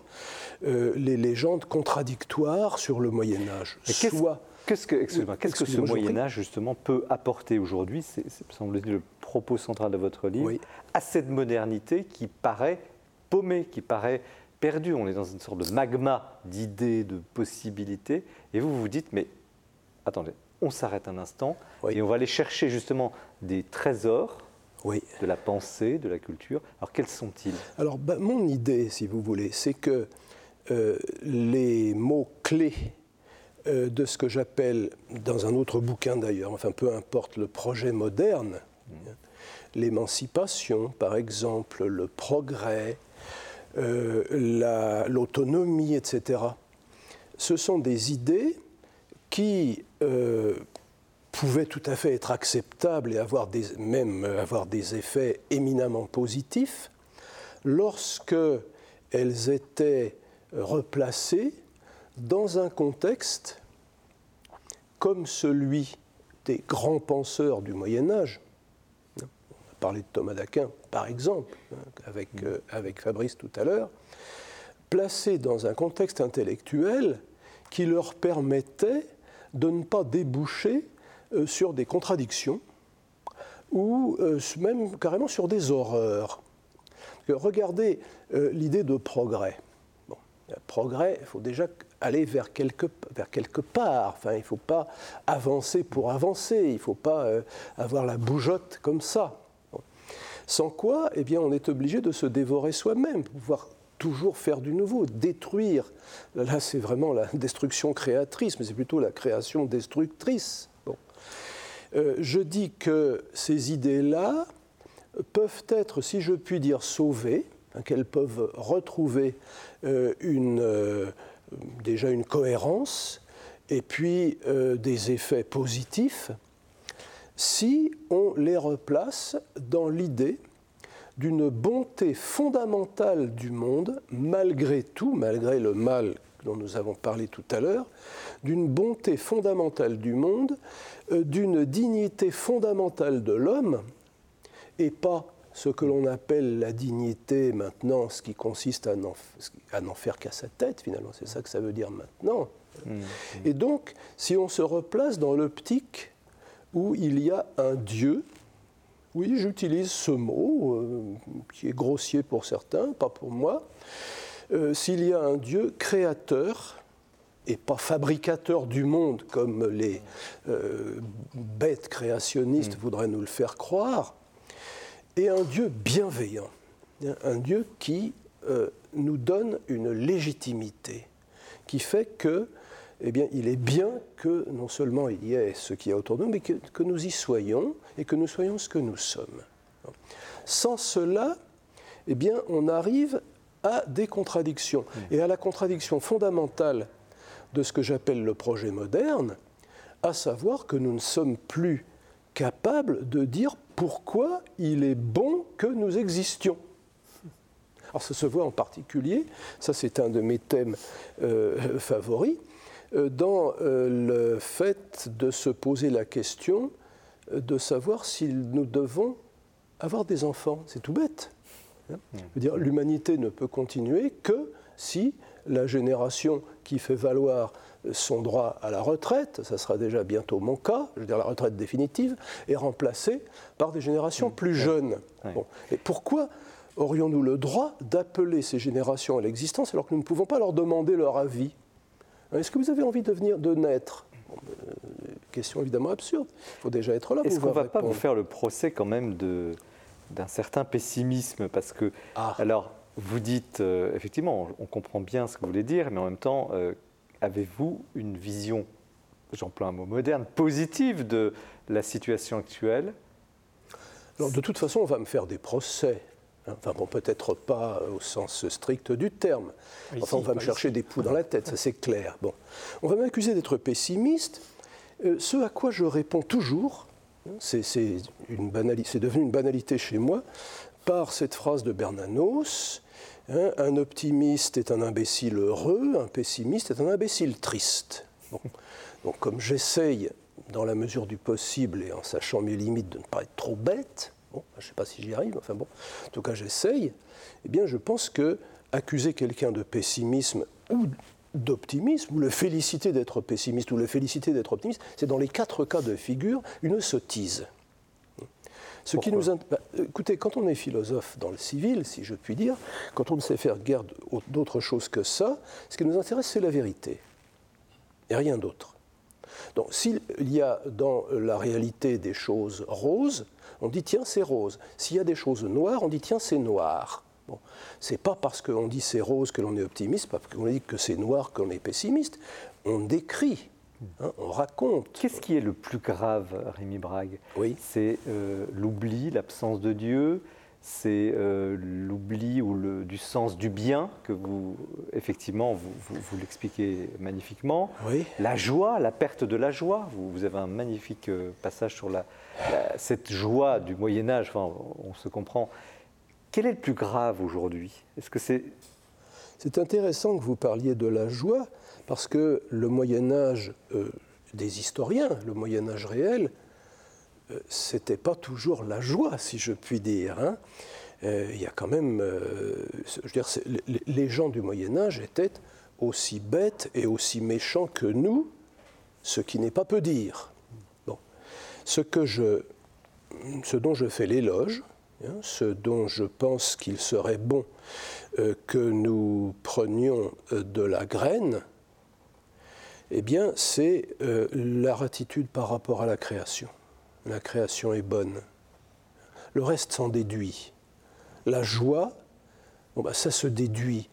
euh, les légendes contradictoires sur le Moyen Âge soit Qu'est-ce que, qu'est-ce que ce Moyen Âge justement peut apporter aujourd'hui? C'est semble-t-il le propos central de votre livre à cette modernité qui paraît paumée, qui paraît perdue. On est dans une sorte de magma d'idées, de possibilités, et vous vous dites mais attendez, on s'arrête un instant et on va aller chercher justement des trésors. de la pensée, de la culture. Alors quels sont-ils? Alors bah, mon idée, si vous voulez, c'est que euh, les mots clés euh, de ce que j'appelle, dans un autre bouquin d'ailleurs, enfin peu importe, le projet moderne, l'émancipation par exemple, le progrès, euh, l'autonomie, etc. Ce sont des idées qui euh, pouvaient tout à fait être acceptables et même avoir des effets éminemment positifs lorsque elles étaient replacées dans un contexte comme celui des grands penseurs du Moyen Âge. Parlé de Thomas d'Aquin, par exemple, hein, avec, euh, avec Fabrice tout à l'heure, placés dans un contexte intellectuel qui leur permettait de ne pas déboucher euh, sur des contradictions ou euh, même carrément sur des horreurs. regardez l'idée de progrès. Bon, progrès, il faut déjà aller vers quelque, vers quelque part. Enfin, il ne faut pas avancer pour avancer, il ne faut pas euh, avoir la bougeotte comme ça. Sans quoi, eh bien, on est obligé de se dévorer soi-même, pouvoir toujours faire du nouveau, détruire. Là, c'est vraiment la destruction créatrice, mais c'est plutôt la création destructrice. Euh, je dis que ces idées-là peuvent être, si je puis dire, sauvées, hein, qu'elles peuvent retrouver euh, une déjà une cohérence et puis euh, des effets positifs si on les replace dans l'idée d'une bonté fondamentale du monde, malgré tout, malgré le mal dont nous avons parlé tout à l'heure, d'une bonté fondamentale du monde, euh, d'une dignité fondamentale de l'homme, et pas ce que l'on appelle la dignité maintenant, ce qui consiste à n'en faire qu'à sa tête, finalement, c'est ça que ça veut dire maintenant. Mmh, mmh. Et donc, si on se replace dans l'optique où il y a un Dieu, oui, j'utilise ce mot, euh, qui est grossier pour certains, pas pour moi, euh, s'il y a un Dieu créateur, et pas fabricateur du monde comme les euh, bêtes créationnistes mmh. voudraient nous le faire croire, et un Dieu bienveillant, hein, un Dieu qui nous donne une légitimité, qui fait que, eh bien, il est bien que non seulement il y ait ce qu'il y a autour de nous, mais que, nous y soyons et que nous soyons ce que nous sommes. Sans cela, eh bien, on arrive à des contradictions et à la contradiction fondamentale de ce que j'appelle le projet moderne, à savoir que nous ne sommes plus capables de dire pourquoi il est bon que nous existions. Alors ça se voit en particulier, ça c'est un de mes thèmes euh, favoris, dans euh, le fait de se poser la question de savoir si nous devons avoir des enfants. C'est tout bête. Hein. dire, l'humanité ne peut continuer que si la génération qui fait valoir son droit à la retraite, ça sera déjà bientôt mon cas, je veux dire la retraite définitive, est remplacée par des générations mmh. plus jeunes. Et pourquoi aurions-nous le droit d'appeler ces générations à l'existence alors que nous ne pouvons pas leur demander leur avis? Est-ce que vous avez envie de venir de naître? Euh, Question évidemment absurde. Il faut déjà être là. Est-ce qu'on ne va pas vous faire le procès quand même d'un certain pessimisme? Parce que, ah. alors, vous dites, euh, effectivement, on, comprend bien ce que vous voulez dire, mais en même temps, euh, avez-vous une vision, j'emploie un mot moderne, positive de la situation actuelle? Alors, De toute façon, on va me faire des procès. Enfin, bon, peut-être pas au sens strict du terme. Enfin, on va me chercher des poux dans la tête, ça c'est clair. Bon. On va m'accuser d'être pessimiste. Euh, ce à quoi je réponds toujours, c'est devenu une banalité chez moi, par cette phrase de Bernanos hein, Un optimiste est un imbécile heureux, un pessimiste est un imbécile triste. Donc, comme j'essaye, dans la mesure du possible et en sachant mes limites, de ne pas être trop bête, bon, je ne sais pas si j'y arrive, enfin bon, en tout cas j'essaye, eh bien je pense que accuser quelqu'un de pessimisme ou d'optimisme, ou le féliciter d'être pessimiste, ou le féliciter d'être optimiste, c'est dans les quatre cas de figure une sottise. Ce qui nous, bah, écoutez, quand on est philosophe dans le civil, si je puis dire, quand on ne sait faire guère d'autre chose que ça, ce qui nous intéresse, c'est la vérité. Et rien d'autre. Donc s'il y a dans la réalité des choses roses, on dit tiens c'est rose. S'il y a des choses noires, on dit tiens c'est noir. Bon. C'est pas parce qu'on dit c'est rose que l'on est optimiste, pas parce qu'on dit que c'est noir qu'on est pessimiste. On décrit Hein, on raconte. Qu'est-ce qui est le plus grave, Rémi Brague? Oui. C'est euh, l'oubli, l'absence de Dieu, c'est euh, l'oubli ou le, du sens du bien que vous, effectivement, vous, l'expliquez magnifiquement. Oui. La joie, la perte de la joie. Vous, avez un magnifique euh, passage sur la, cette joie du Moyen Âge. On se comprend. Quel est le plus grave aujourd'hui? Est-ce c'est intéressant que vous parliez de la joie, parce que le Moyen Âge euh, des historiens, le Moyen Âge réel, euh, c'était pas toujours la joie, si je puis dire. Hein. Euh, il y a quand même, je dire, les gens du Moyen Âge étaient aussi bêtes et aussi méchants que nous, ce qui n'est pas peu dire. Ce, dont je fais l'éloge, hein, ce dont je pense qu'il serait bon euh, que nous prenions euh, de la graine, eh bien, c'est euh, leur attitude par rapport à la création. La création est bonne. Le reste s'en déduit. La joie, bah, ça se déduit,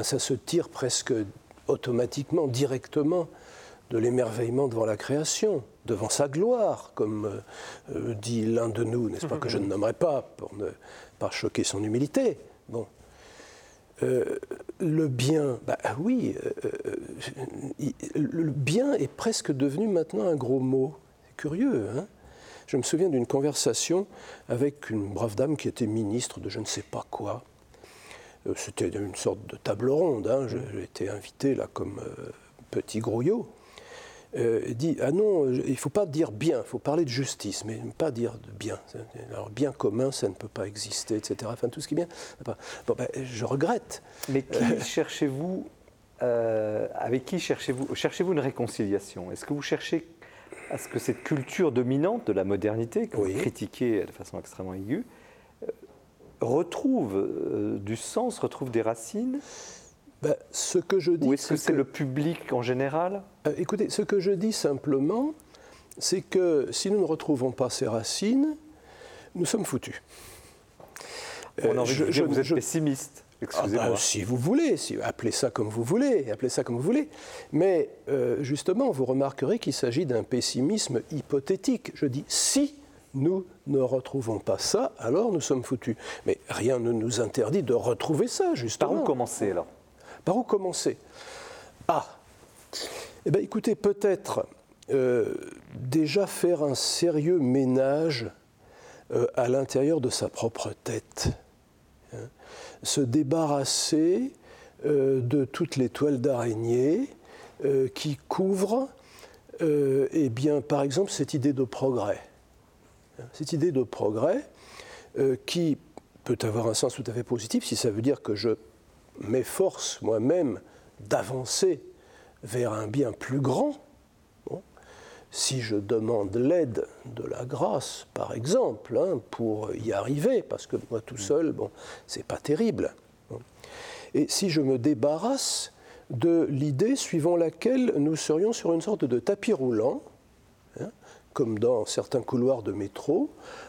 ça se tire presque automatiquement, directement de l'émerveillement devant la création, devant sa gloire, comme dit l'un de nous, n'est-ce pas, que je ne nommerai pas pour ne pas choquer son humilité. Bon. Euh, le bien, bah oui, euh, euh, le bien est presque devenu maintenant un gros mot. C'est curieux, hein je me souviens d'une conversation avec une brave dame qui était ministre de je ne sais pas quoi. Euh, c'était une sorte de table ronde. Hein. J'ai été invité là comme euh, petit grouillot. Euh, dit Ah non, il ne faut pas dire bien, il faut parler de justice, mais pas dire de bien. Alors, bien commun, ça ne peut pas exister, etc. Enfin, tout ce qui est bien. Bon, ben, je regrette. Mais qui cherchez-vous Avec qui cherchez-vous Cherchez-vous une réconciliation? Est-ce que vous cherchez à ce que cette culture dominante de la modernité, que vous critiquez de façon extrêmement aiguë, retrouve euh, du sens, retrouve des racines? Ben, ce que je dis, Ou est-ce que c'est le public en général? Euh, Écoutez, ce que je dis simplement, c'est que si nous ne retrouvons pas ces racines, nous sommes foutus. On a envie euh, je, de vous êtes pessimiste. Excusez-moi. Ah ben, si vous voulez, si, appelez ça comme vous voulez, appelez ça comme vous voulez. Mais justement, vous remarquerez qu'il s'agit d'un pessimisme hypothétique. Je dis si nous ne retrouvons pas ça, alors nous sommes foutus. Mais rien ne nous interdit de retrouver ça, justement. Par où commencer alors? Par où commencer? Ah Eh bien écoutez, peut-être euh, déjà faire un sérieux ménage euh, à l'intérieur de sa propre tête. Hein. se débarrasser euh, de toutes les toiles d'araignée qui couvrent, eh bien, par exemple, cette idée de progrès cette idée de progrès qui peut avoir un sens tout à fait positif si ça veut dire que je m'efforce moi-même d'avancer vers un bien plus grand. si je demande l'aide de la grâce, par exemple, hein, pour y arriver, parce que moi tout seul, bon, c'est pas terrible. Et si je me débarrasse de l'idée suivant laquelle nous serions sur une sorte de tapis roulant, comme dans certains couloirs de métro.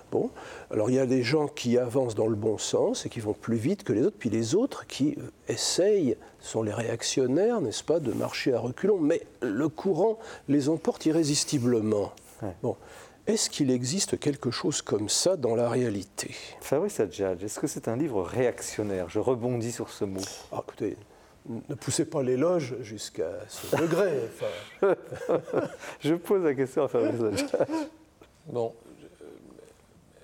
Bon, alors il y a des gens qui avancent dans le bon sens et qui vont plus vite que les autres, puis les autres qui euh, essayent, sont les réactionnaires, n'est-ce pas, de marcher à reculons, mais le courant les emporte irrésistiblement. Bon, est-ce qu'il existe quelque chose comme ça dans la réalité? Fabrice Adjadj, est-ce que c'est un livre réactionnaire? Je rebondis sur ce mot. Ah, écoutez, ne poussez pas l'éloge jusqu'à ce degré. je pose la question à Fabrice Bon,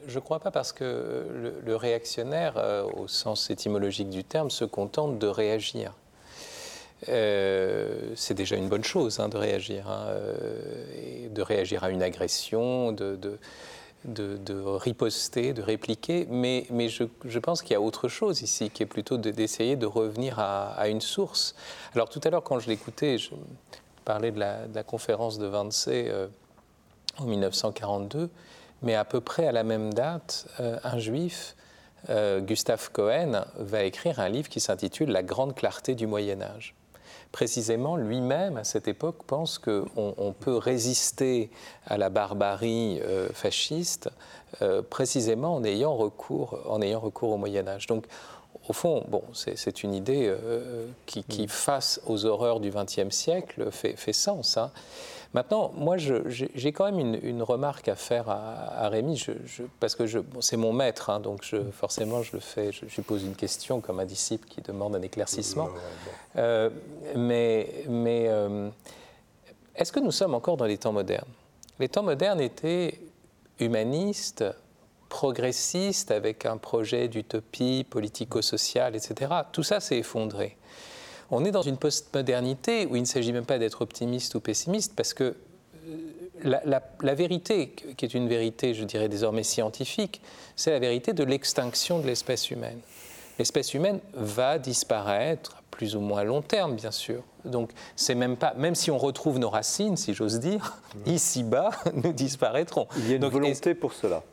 je ne crois pas parce que le, réactionnaire, euh, au sens étymologique du terme, se contente de réagir. Euh, c'est déjà une bonne chose hein, de réagir, hein, euh, et de réagir à une agression, de, de, riposter, de répliquer, mais, mais je, pense qu'il y a autre chose ici, qui est plutôt d'essayer de, revenir à, une source. Alors tout à l'heure, quand je l'écoutais, je parlais de la, conférence de Wannsee euh, en 1942, mais à peu près à la même date, euh, un juif, euh, Gustave Cohen, va écrire un livre qui s'intitule La grande clarté du Moyen Âge précisément, lui-même, à cette époque, pense qu'on on peut résister à la barbarie euh, fasciste euh, précisément en ayant, recours, en ayant recours au Moyen Âge. Donc, au fond, bon, c'est une idée euh, qui, qui, face aux horreurs du XXe siècle, fait, fait sens. Hein. Maintenant, moi, j'ai quand même une, remarque à faire à, Rémi, je, parce que c'est mon maître, hein, donc forcément, je le fais, je, lui pose une question comme un disciple qui demande un éclaircissement. Euh, mais mais euh, est-ce que nous sommes encore dans les temps modernes? Les temps modernes étaient humanistes, progressistes, avec un projet d'utopie politico-sociale, etc. Tout ça s'est effondré on est dans une postmodernité où il ne s'agit même pas d'être optimiste ou pessimiste, parce que euh, la, vérité, qui est une vérité, je dirais, désormais scientifique, c'est la vérité de l'extinction de l'espèce humaine. L'espèce humaine va disparaître à plus ou moins long terme, bien sûr. Donc, c'est même pas, même si on retrouve nos racines, si j'ose dire, ici-bas, nous disparaîtrons. Il y a une volonté pour cela.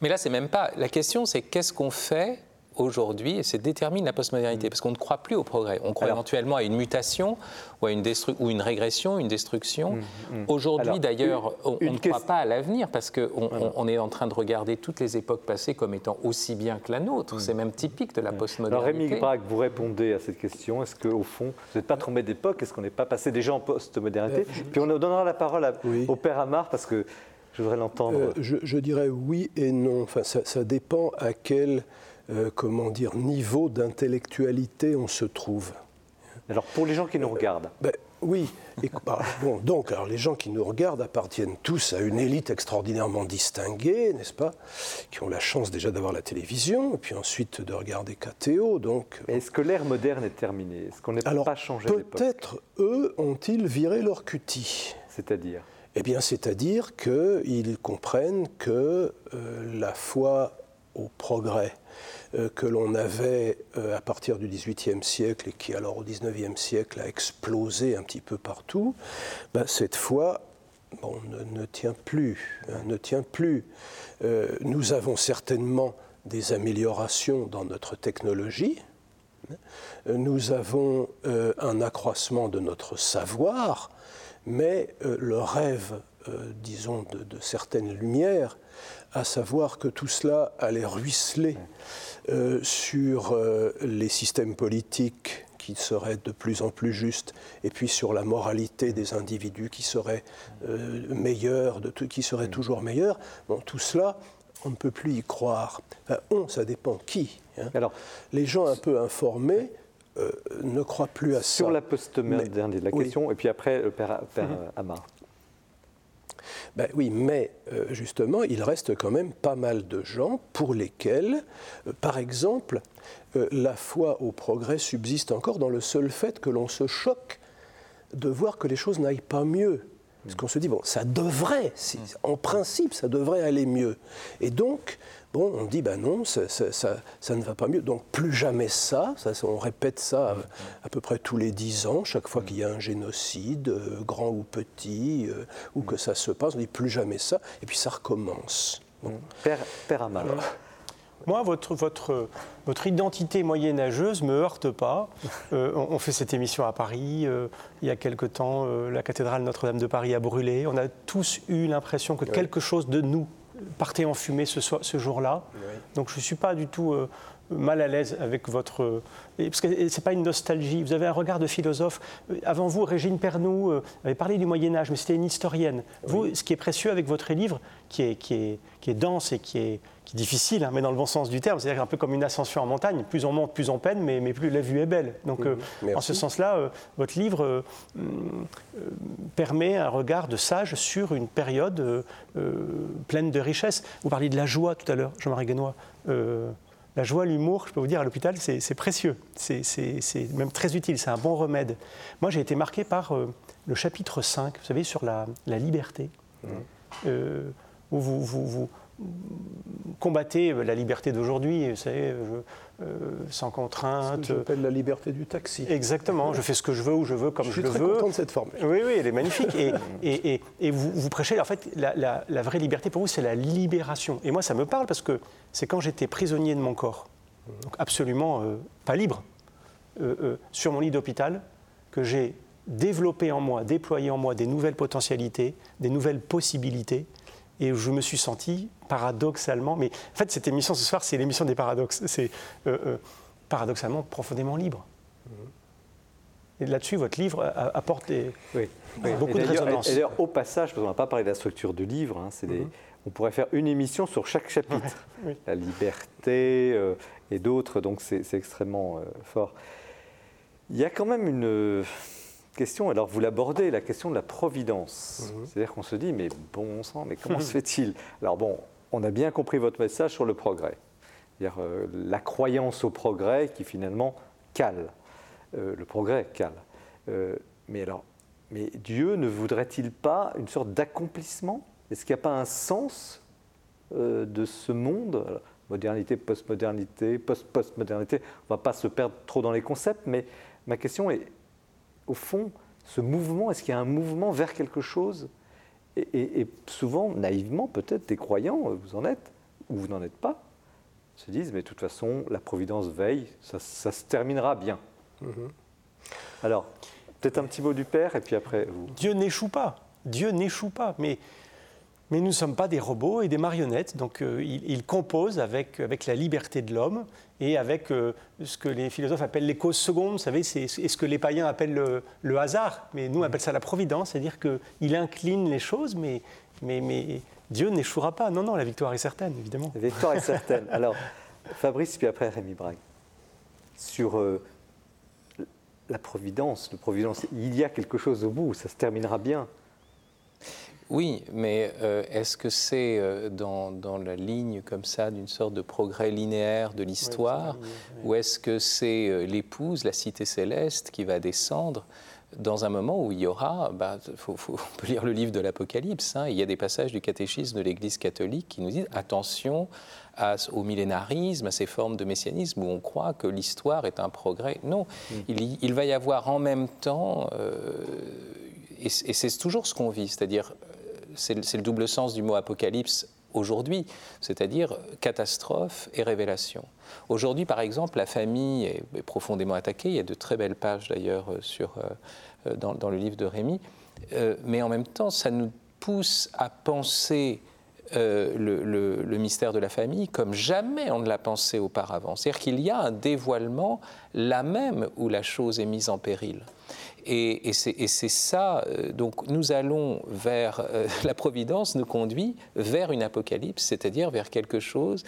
Mais là, c'est même pas. La question, c'est qu'est-ce qu'on fait aujourd'hui, et c'est détermine la postmodernité, mm. parce qu'on ne croit plus au progrès. On croit éventuellement à une mutation ou à une, ou une régression, une destruction. Mm, mm. Aujourd'hui, d'ailleurs, on, ne croit pas à l'avenir, parce qu'on on, est en train de regarder toutes les époques passées comme étant aussi bien que la nôtre. C'est même typique de la postmodernité. Alors Rémi Braque, vous répondez à cette question. Est-ce qu'au fond, vous n'êtes pas trompé d'époque? Est-ce qu'on n'est pas passé déjà en postmodernité? Euh, Puis on donnera la parole au père Amar, parce que je voudrais l'entendre. Euh, je, dirais oui et non. Enfin, ça, ça dépend à quel euh, comment dire, niveau d'intellectualité on se trouve. Alors pour les gens qui nous regardent ben, Oui. Bah, bon, donc, alors, les gens qui nous regardent appartiennent tous à une élite extraordinairement distinguée, n'est-ce pas Qui ont la chance déjà d'avoir la télévision, et puis ensuite de regarder KTO. Donc, Est-ce que l'ère moderne est terminée? Est-ce qu'on n'est pas changé Peut-être, eux, ont-ils viré leur cutie? C'est-à-dire? Eh bien, c'est-à-dire qu'ils comprennent que euh, la foi au progrès euh, que l'on avait euh, à partir du XVIIIe siècle et qui alors au XIXe siècle a explosé un petit peu partout, ben, cette fois bon, ne, tient plus. Hein, ne tient plus. Euh, nous avons certainement des améliorations dans notre technologie. Nous avons un accroissement de notre savoir, mais le rêve, disons, de certaines lumières, à savoir que tout cela allait ruisseler euh, sur euh, les systèmes politiques qui seraient de plus en plus justes, et puis sur la moralité des individus qui serait euh, meilleure, de qui serait mm. toujours meilleure. Bon, tout cela, on ne peut plus y croire. on, ça dépend qui. Hein. Alors, les gens un peu informés ne croient plus à ça. Sur la post-modernité, la question, et puis après, le père, père mm-hmm. Amar. Ben oui, mais euh, justement, il reste quand même pas mal de gens pour lesquels, euh, par exemple, euh, la foi au progrès subsiste encore dans le seul fait que l'on se choque de voir que les choses n'aillent pas mieux. Parce qu'on se dit, bon, ça devrait, en principe, ça devrait aller mieux. Et donc, Bon, on dit, ben non, ça, ne va pas mieux. Donc plus jamais ça, on répète ça à, peu près tous les dix ans, chaque fois qu'il y a un génocide, euh, grand ou petit, euh, ou que ça se passe, on dit plus jamais ça, et puis ça recommence. Père, père Amal. Moi, votre, votre, votre identité moyenâgeuse ne me heurte pas. Euh, on, fait cette émission à Paris. il y a quelque temps, la cathédrale Notre-Dame de Paris a brûlé. On a tous eu l'impression que quelque chose de nous partait en fumée ce, ce jour-là. Donc je ne suis pas du tout euh, mal à l'aise avec votre... parce que ce n'est pas une nostalgie, vous avez un regard de philosophe. Euh, avant vous, Régine Pernoud euh, avait parlé du Moyen Âge, mais c'était une historienne. Vous, ce qui est précieux avec votre livre, qui est, qui est, qui est dense et qui est, difficile, hein, mais dans le bon sens du terme, c'est-à-dire un peu comme une ascension en montagne, plus on monte, plus on peine, mais, mais plus la vue est belle. Donc mhm. en ce sens-là, votre livre permet un regard de sage sur une période pleine de richesse. Vous parliez de la joie tout à l'heure, Jean-Marie Guénois la joie, l'humour, je peux vous dire, à l'hôpital, c'est précieux. C'est même très utile, c'est un bon remède. Moi, j'ai été marqué par euh, le chapitre 5, vous savez, sur la, liberté, mmh. euh, où vous, vous, combattez la liberté d'aujourd'hui, vous savez, euh, sans contrainte. Ce que j'appelle la liberté du taxi. Exactement, je fais ce que je veux où je veux, comme je, le veux. Je suis très content de cette formule. Oui, oui, elle est magnifique. et, et, et, vous, vous, prêchez, en fait, la, la, vraie liberté pour vous, c'est la libération. Et moi, ça me parle parce que c'est quand j'étais prisonnier de mon corps, donc absolument euh, pas libre, euh, sur mon lit d'hôpital, que j'ai développé en moi, déployé en moi des nouvelles potentialités, des nouvelles possibilités, et je me suis senti paradoxalement, mais en fait cette émission ce soir c'est l'émission des paradoxes, c'est euh, euh, paradoxalement profondément libre. Et là-dessus, votre livre apporte beaucoup de résonance. Et d'ailleurs, au passage, parce qu'on n'a pas parlé de la structure du livre, hein, mhm. on pourrait faire une émission sur chaque chapitre. La liberté euh, et d'autres, donc c'est extrêmement fort. Il y a quand même une question, alors vous l'abordez, la question de la providence. Mhm. C'est-à-dire qu'on se dit, mais bon sang, mais comment se fait-il? Alors bon, on a bien compris votre message sur le progrès. C'est-à-dire euh, la croyance au progrès qui finalement cale. Euh, le progrès cale. Euh, mais alors, mais Dieu ne voudrait-il pas une sorte d'accomplissement? Est-ce qu'il n'y a pas un sens de ce monde? Modernité, postmodernité, post-postmodernité. On ne va pas se perdre trop dans les concepts, mais ma question est, au fond, ce mouvement, est-ce qu'il y a un mouvement vers quelque chose? Et, souvent, naïvement, peut-être, des croyants, vous en êtes, ou vous n'en êtes pas, se disent, mais de toute façon, la Providence veille, ça, se terminera bien. Mhm. Alors, peut-être un petit mot du Père, et puis après, vous... Dieu n'échoue pas. Dieu n'échoue pas. Mais mais nous ne sommes pas des robots et des marionnettes, donc euh, il, compose avec, avec la liberté de l'homme et avec euh, ce que les philosophes appellent les causes secondes, vous savez, c'est ce que les païens appellent le, hasard, mais nous on appelle ça la providence, c'est-à-dire qu'il incline les choses, mais, mais, mais Dieu n'échouera pas. Non, non, la victoire est certaine, évidemment. La victoire est certaine. Alors, Fabrice, puis après Rémi Brague, sur euh, la providence, le providence, il y a quelque chose au bout, ça se terminera bien. Oui, mais euh, est-ce que c'est euh, dans, la ligne comme ça d'une sorte de progrès linéaire de l'histoire, ou est-ce que c'est euh, l'épouse, la cité céleste, qui va descendre dans un moment où il y aura, bah, faut, on peut lire le livre de l'Apocalypse, hein, il y a des passages du catéchisme de l'Église catholique qui nous disent attention au millénarisme, à ces formes de messianisme où on croit que l'histoire est un progrès. Non, mm. il, va y avoir en même temps, et c'est toujours ce qu'on vit, c'est-à-dire c'est le double sens du mot apocalypse aujourd'hui, c'est-à-dire catastrophe et révélation. Aujourd'hui, par exemple, la famille est, profondément attaquée. Il y a de très belles pages d'ailleurs euh, sur, euh, dans, le livre de Rémi. Euh, mais en même temps, ça nous pousse à penser le, mystère de la famille comme jamais on ne l'a pensé auparavant. C'est-à-dire qu'il y a un dévoilement là même où la chose est mise en péril. Et, c'est ça, euh, donc nous allons vers, euh, la Providence nous conduit vers une apocalypse, c'est-à-dire vers quelque chose,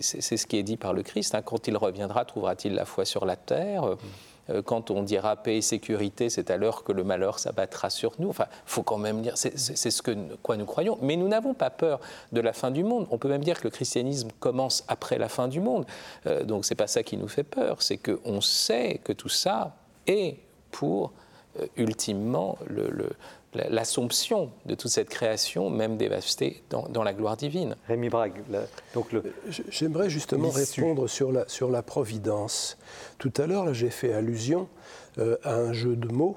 c'est ce qui est dit par le Christ, hein, quand il reviendra, trouvera-t-il la foi sur la terre? Euh, quand on dira paix et sécurité, c'est alors que le malheur s'abattra sur nous. Enfin, il faut quand même dire, c'est ce que, quoi nous croyons. Mais nous n'avons pas peur de la fin du monde. On peut même dire que le christianisme commence après la fin du monde. donc, c'est pas ça qui nous fait peur. C'est qu'on sait que tout ça est pour euh, ultimement l'assomption de toute cette création, même dévastée, dans, la gloire divine. Rémi Brague, donc le... J'aimerais justement répondre sur la, sur la providence. Tout à l'heure, j'ai fait allusion euh, à un jeu de mots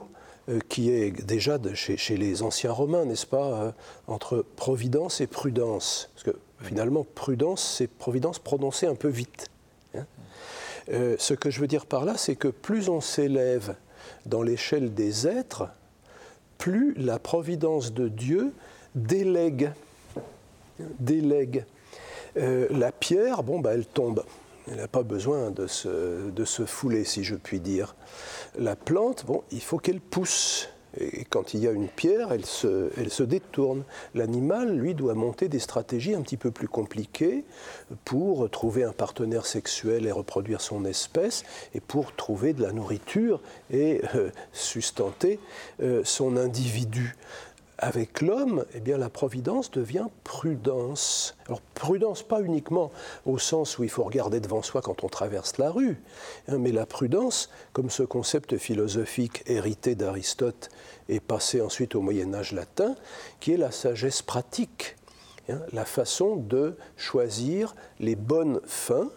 euh, qui est déjà chez, chez, les anciens Romains, n'est-ce pas, entre providence et prudence. Parce que finalement, prudence, c'est providence prononcée un peu vite. Hein. ce que je veux dire par là, c'est que plus on s'élève dans l'échelle des êtres, plus la providence de Dieu délègue. délègue. Euh, la pierre, bon, bah, elle tombe. Elle n'a pas besoin de se, fouler, si je puis dire. La plante, il faut qu'elle pousse. Et quand il y a une pierre, elle se, détourne. L'animal, lui, doit monter des stratégies un petit peu plus compliquées pour trouver un partenaire sexuel et reproduire son espèce, et pour trouver de la nourriture et euh, sustenter euh, son individu avec l'homme, eh la providence devient prudence. Prudence, pas uniquement au sens où il faut regarder devant soi quand on traverse la rue, hein, mais la prudence, comme ce concept philosophique hérité d'Aristote et passé ensuite au Moyen-Âge latin, qui est la sagesse pratique, hein, la façon de choisir les bonnes fins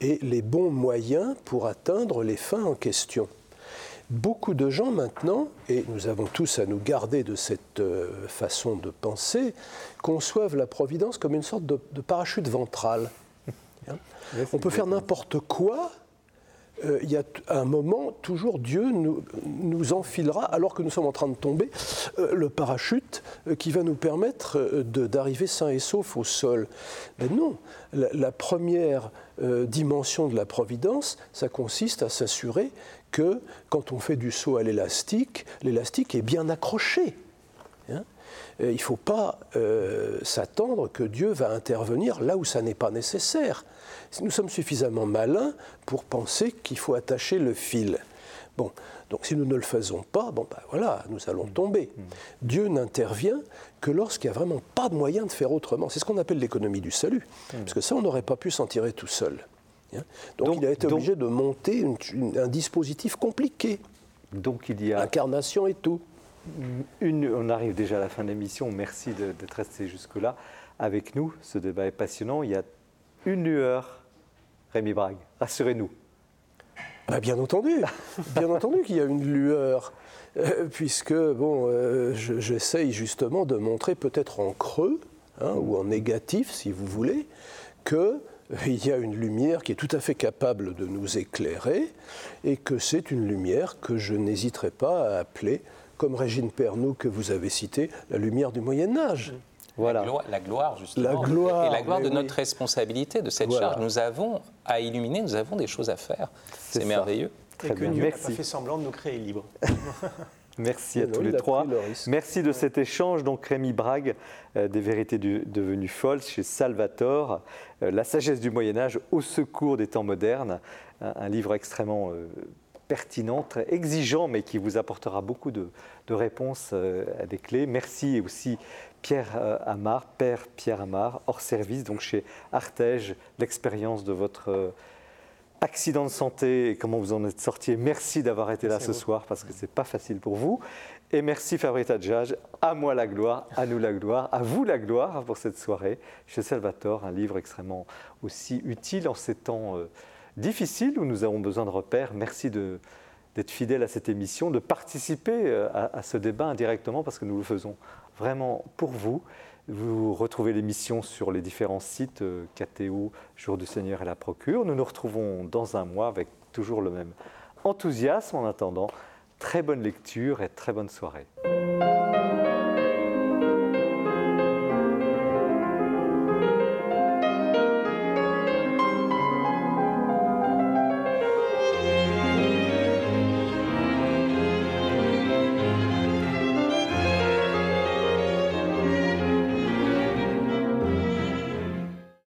et les bons moyens pour atteindre les fins en question beaucoup de gens maintenant, et nous avons tous à nous garder de cette euh, façon de penser, conçoivent la providence comme une sorte de, parachute ventral. Hein On peut faire n'importe quoi. Euh, il y a un moment, toujours Dieu nous, enfilera, alors que nous sommes en train de tomber, euh, le parachute qui va nous permettre d'arriver sain et sauf au sol. Mais non, la première dimension de la providence, ça consiste à s'assurer que quand on fait du saut à l'élastique, l'élastique est bien accroché. Hein. il ne faut pas euh, s'attendre que Dieu va intervenir là où ça n'est pas nécessaire. Nous sommes suffisamment malins pour penser qu'il faut attacher le fil. Bon, donc si nous ne le faisons pas, bon ben voilà, nous allons tomber. Dieu n'intervient que lorsqu'il n'y a vraiment pas de moyen de faire autrement. C'est ce qu'on appelle l'économie du salut, parce que ça, on n'aurait pas pu s'en tirer tout seul. Hein. Donc, il a été obligé de monter un dispositif compliqué. Donc il y a... Incarnation et tout. Une, on arrive déjà à la fin de l'émission. Merci d'être resté jusque-là avec nous. Ce débat est passionnant. Il y a une lueur, Rémi Brague. Rassurez-nous. Bah, bien entendu, bien entendu qu'il y a une lueur, euh, puisque bon, euh, j'essaye justement de montrer peut-être en creux hein, ou en négatif, si vous voulez, que il y a une lumière qui est tout à fait capable de nous éclairer et que c'est une lumière que je n'hésiterai pas à appeler, comme Régine Pernoud que vous avez cité, la lumière du Moyen Âge. Voilà. La, gloire, justement. La gloire. Et la gloire de notre responsabilité, de cette charge. Nous avons à illuminer, nous avons des choses à faire. C'est merveilleux. Très et que Dieu n'a pas fait semblant de nous créer libres. Merci à tous les trois. Merci de cet échange. Donc Rémi Brague, euh, des vérités devenues folles chez Salvatore, euh, La sagesse du Moyen Âge au secours des temps modernes, un, livre extrêmement euh, pertinent, très exigeant, mais qui vous apportera beaucoup de, réponses à des clés. Merci aussi Pierre Amar, Père Pierre Amar, hors service, donc chez Artege, l'expérience de votre accident de santé et comment vous en êtes sorti. merci d'avoir été là ce soir parce que ce n'est pas facile pour vous. Et merci Fabrice Adjage, à moi la gloire, à nous la gloire, à vous la gloire pour cette soirée chez Salvatore, un livre extrêmement aussi utile en ces temps difficiles où nous avons besoin de repères. Merci d'être fidèle à cette émission, de participer euh, à, ce débat indirectement parce que nous le faisons vraiment pour vous. Vous retrouvez l'émission sur les différents sites euh, KTO, Jour du Seigneur et la Procure. Nous nous retrouvons dans un mois avec toujours le même enthousiasme. En attendant, très bonne lecture et très bonne soirée.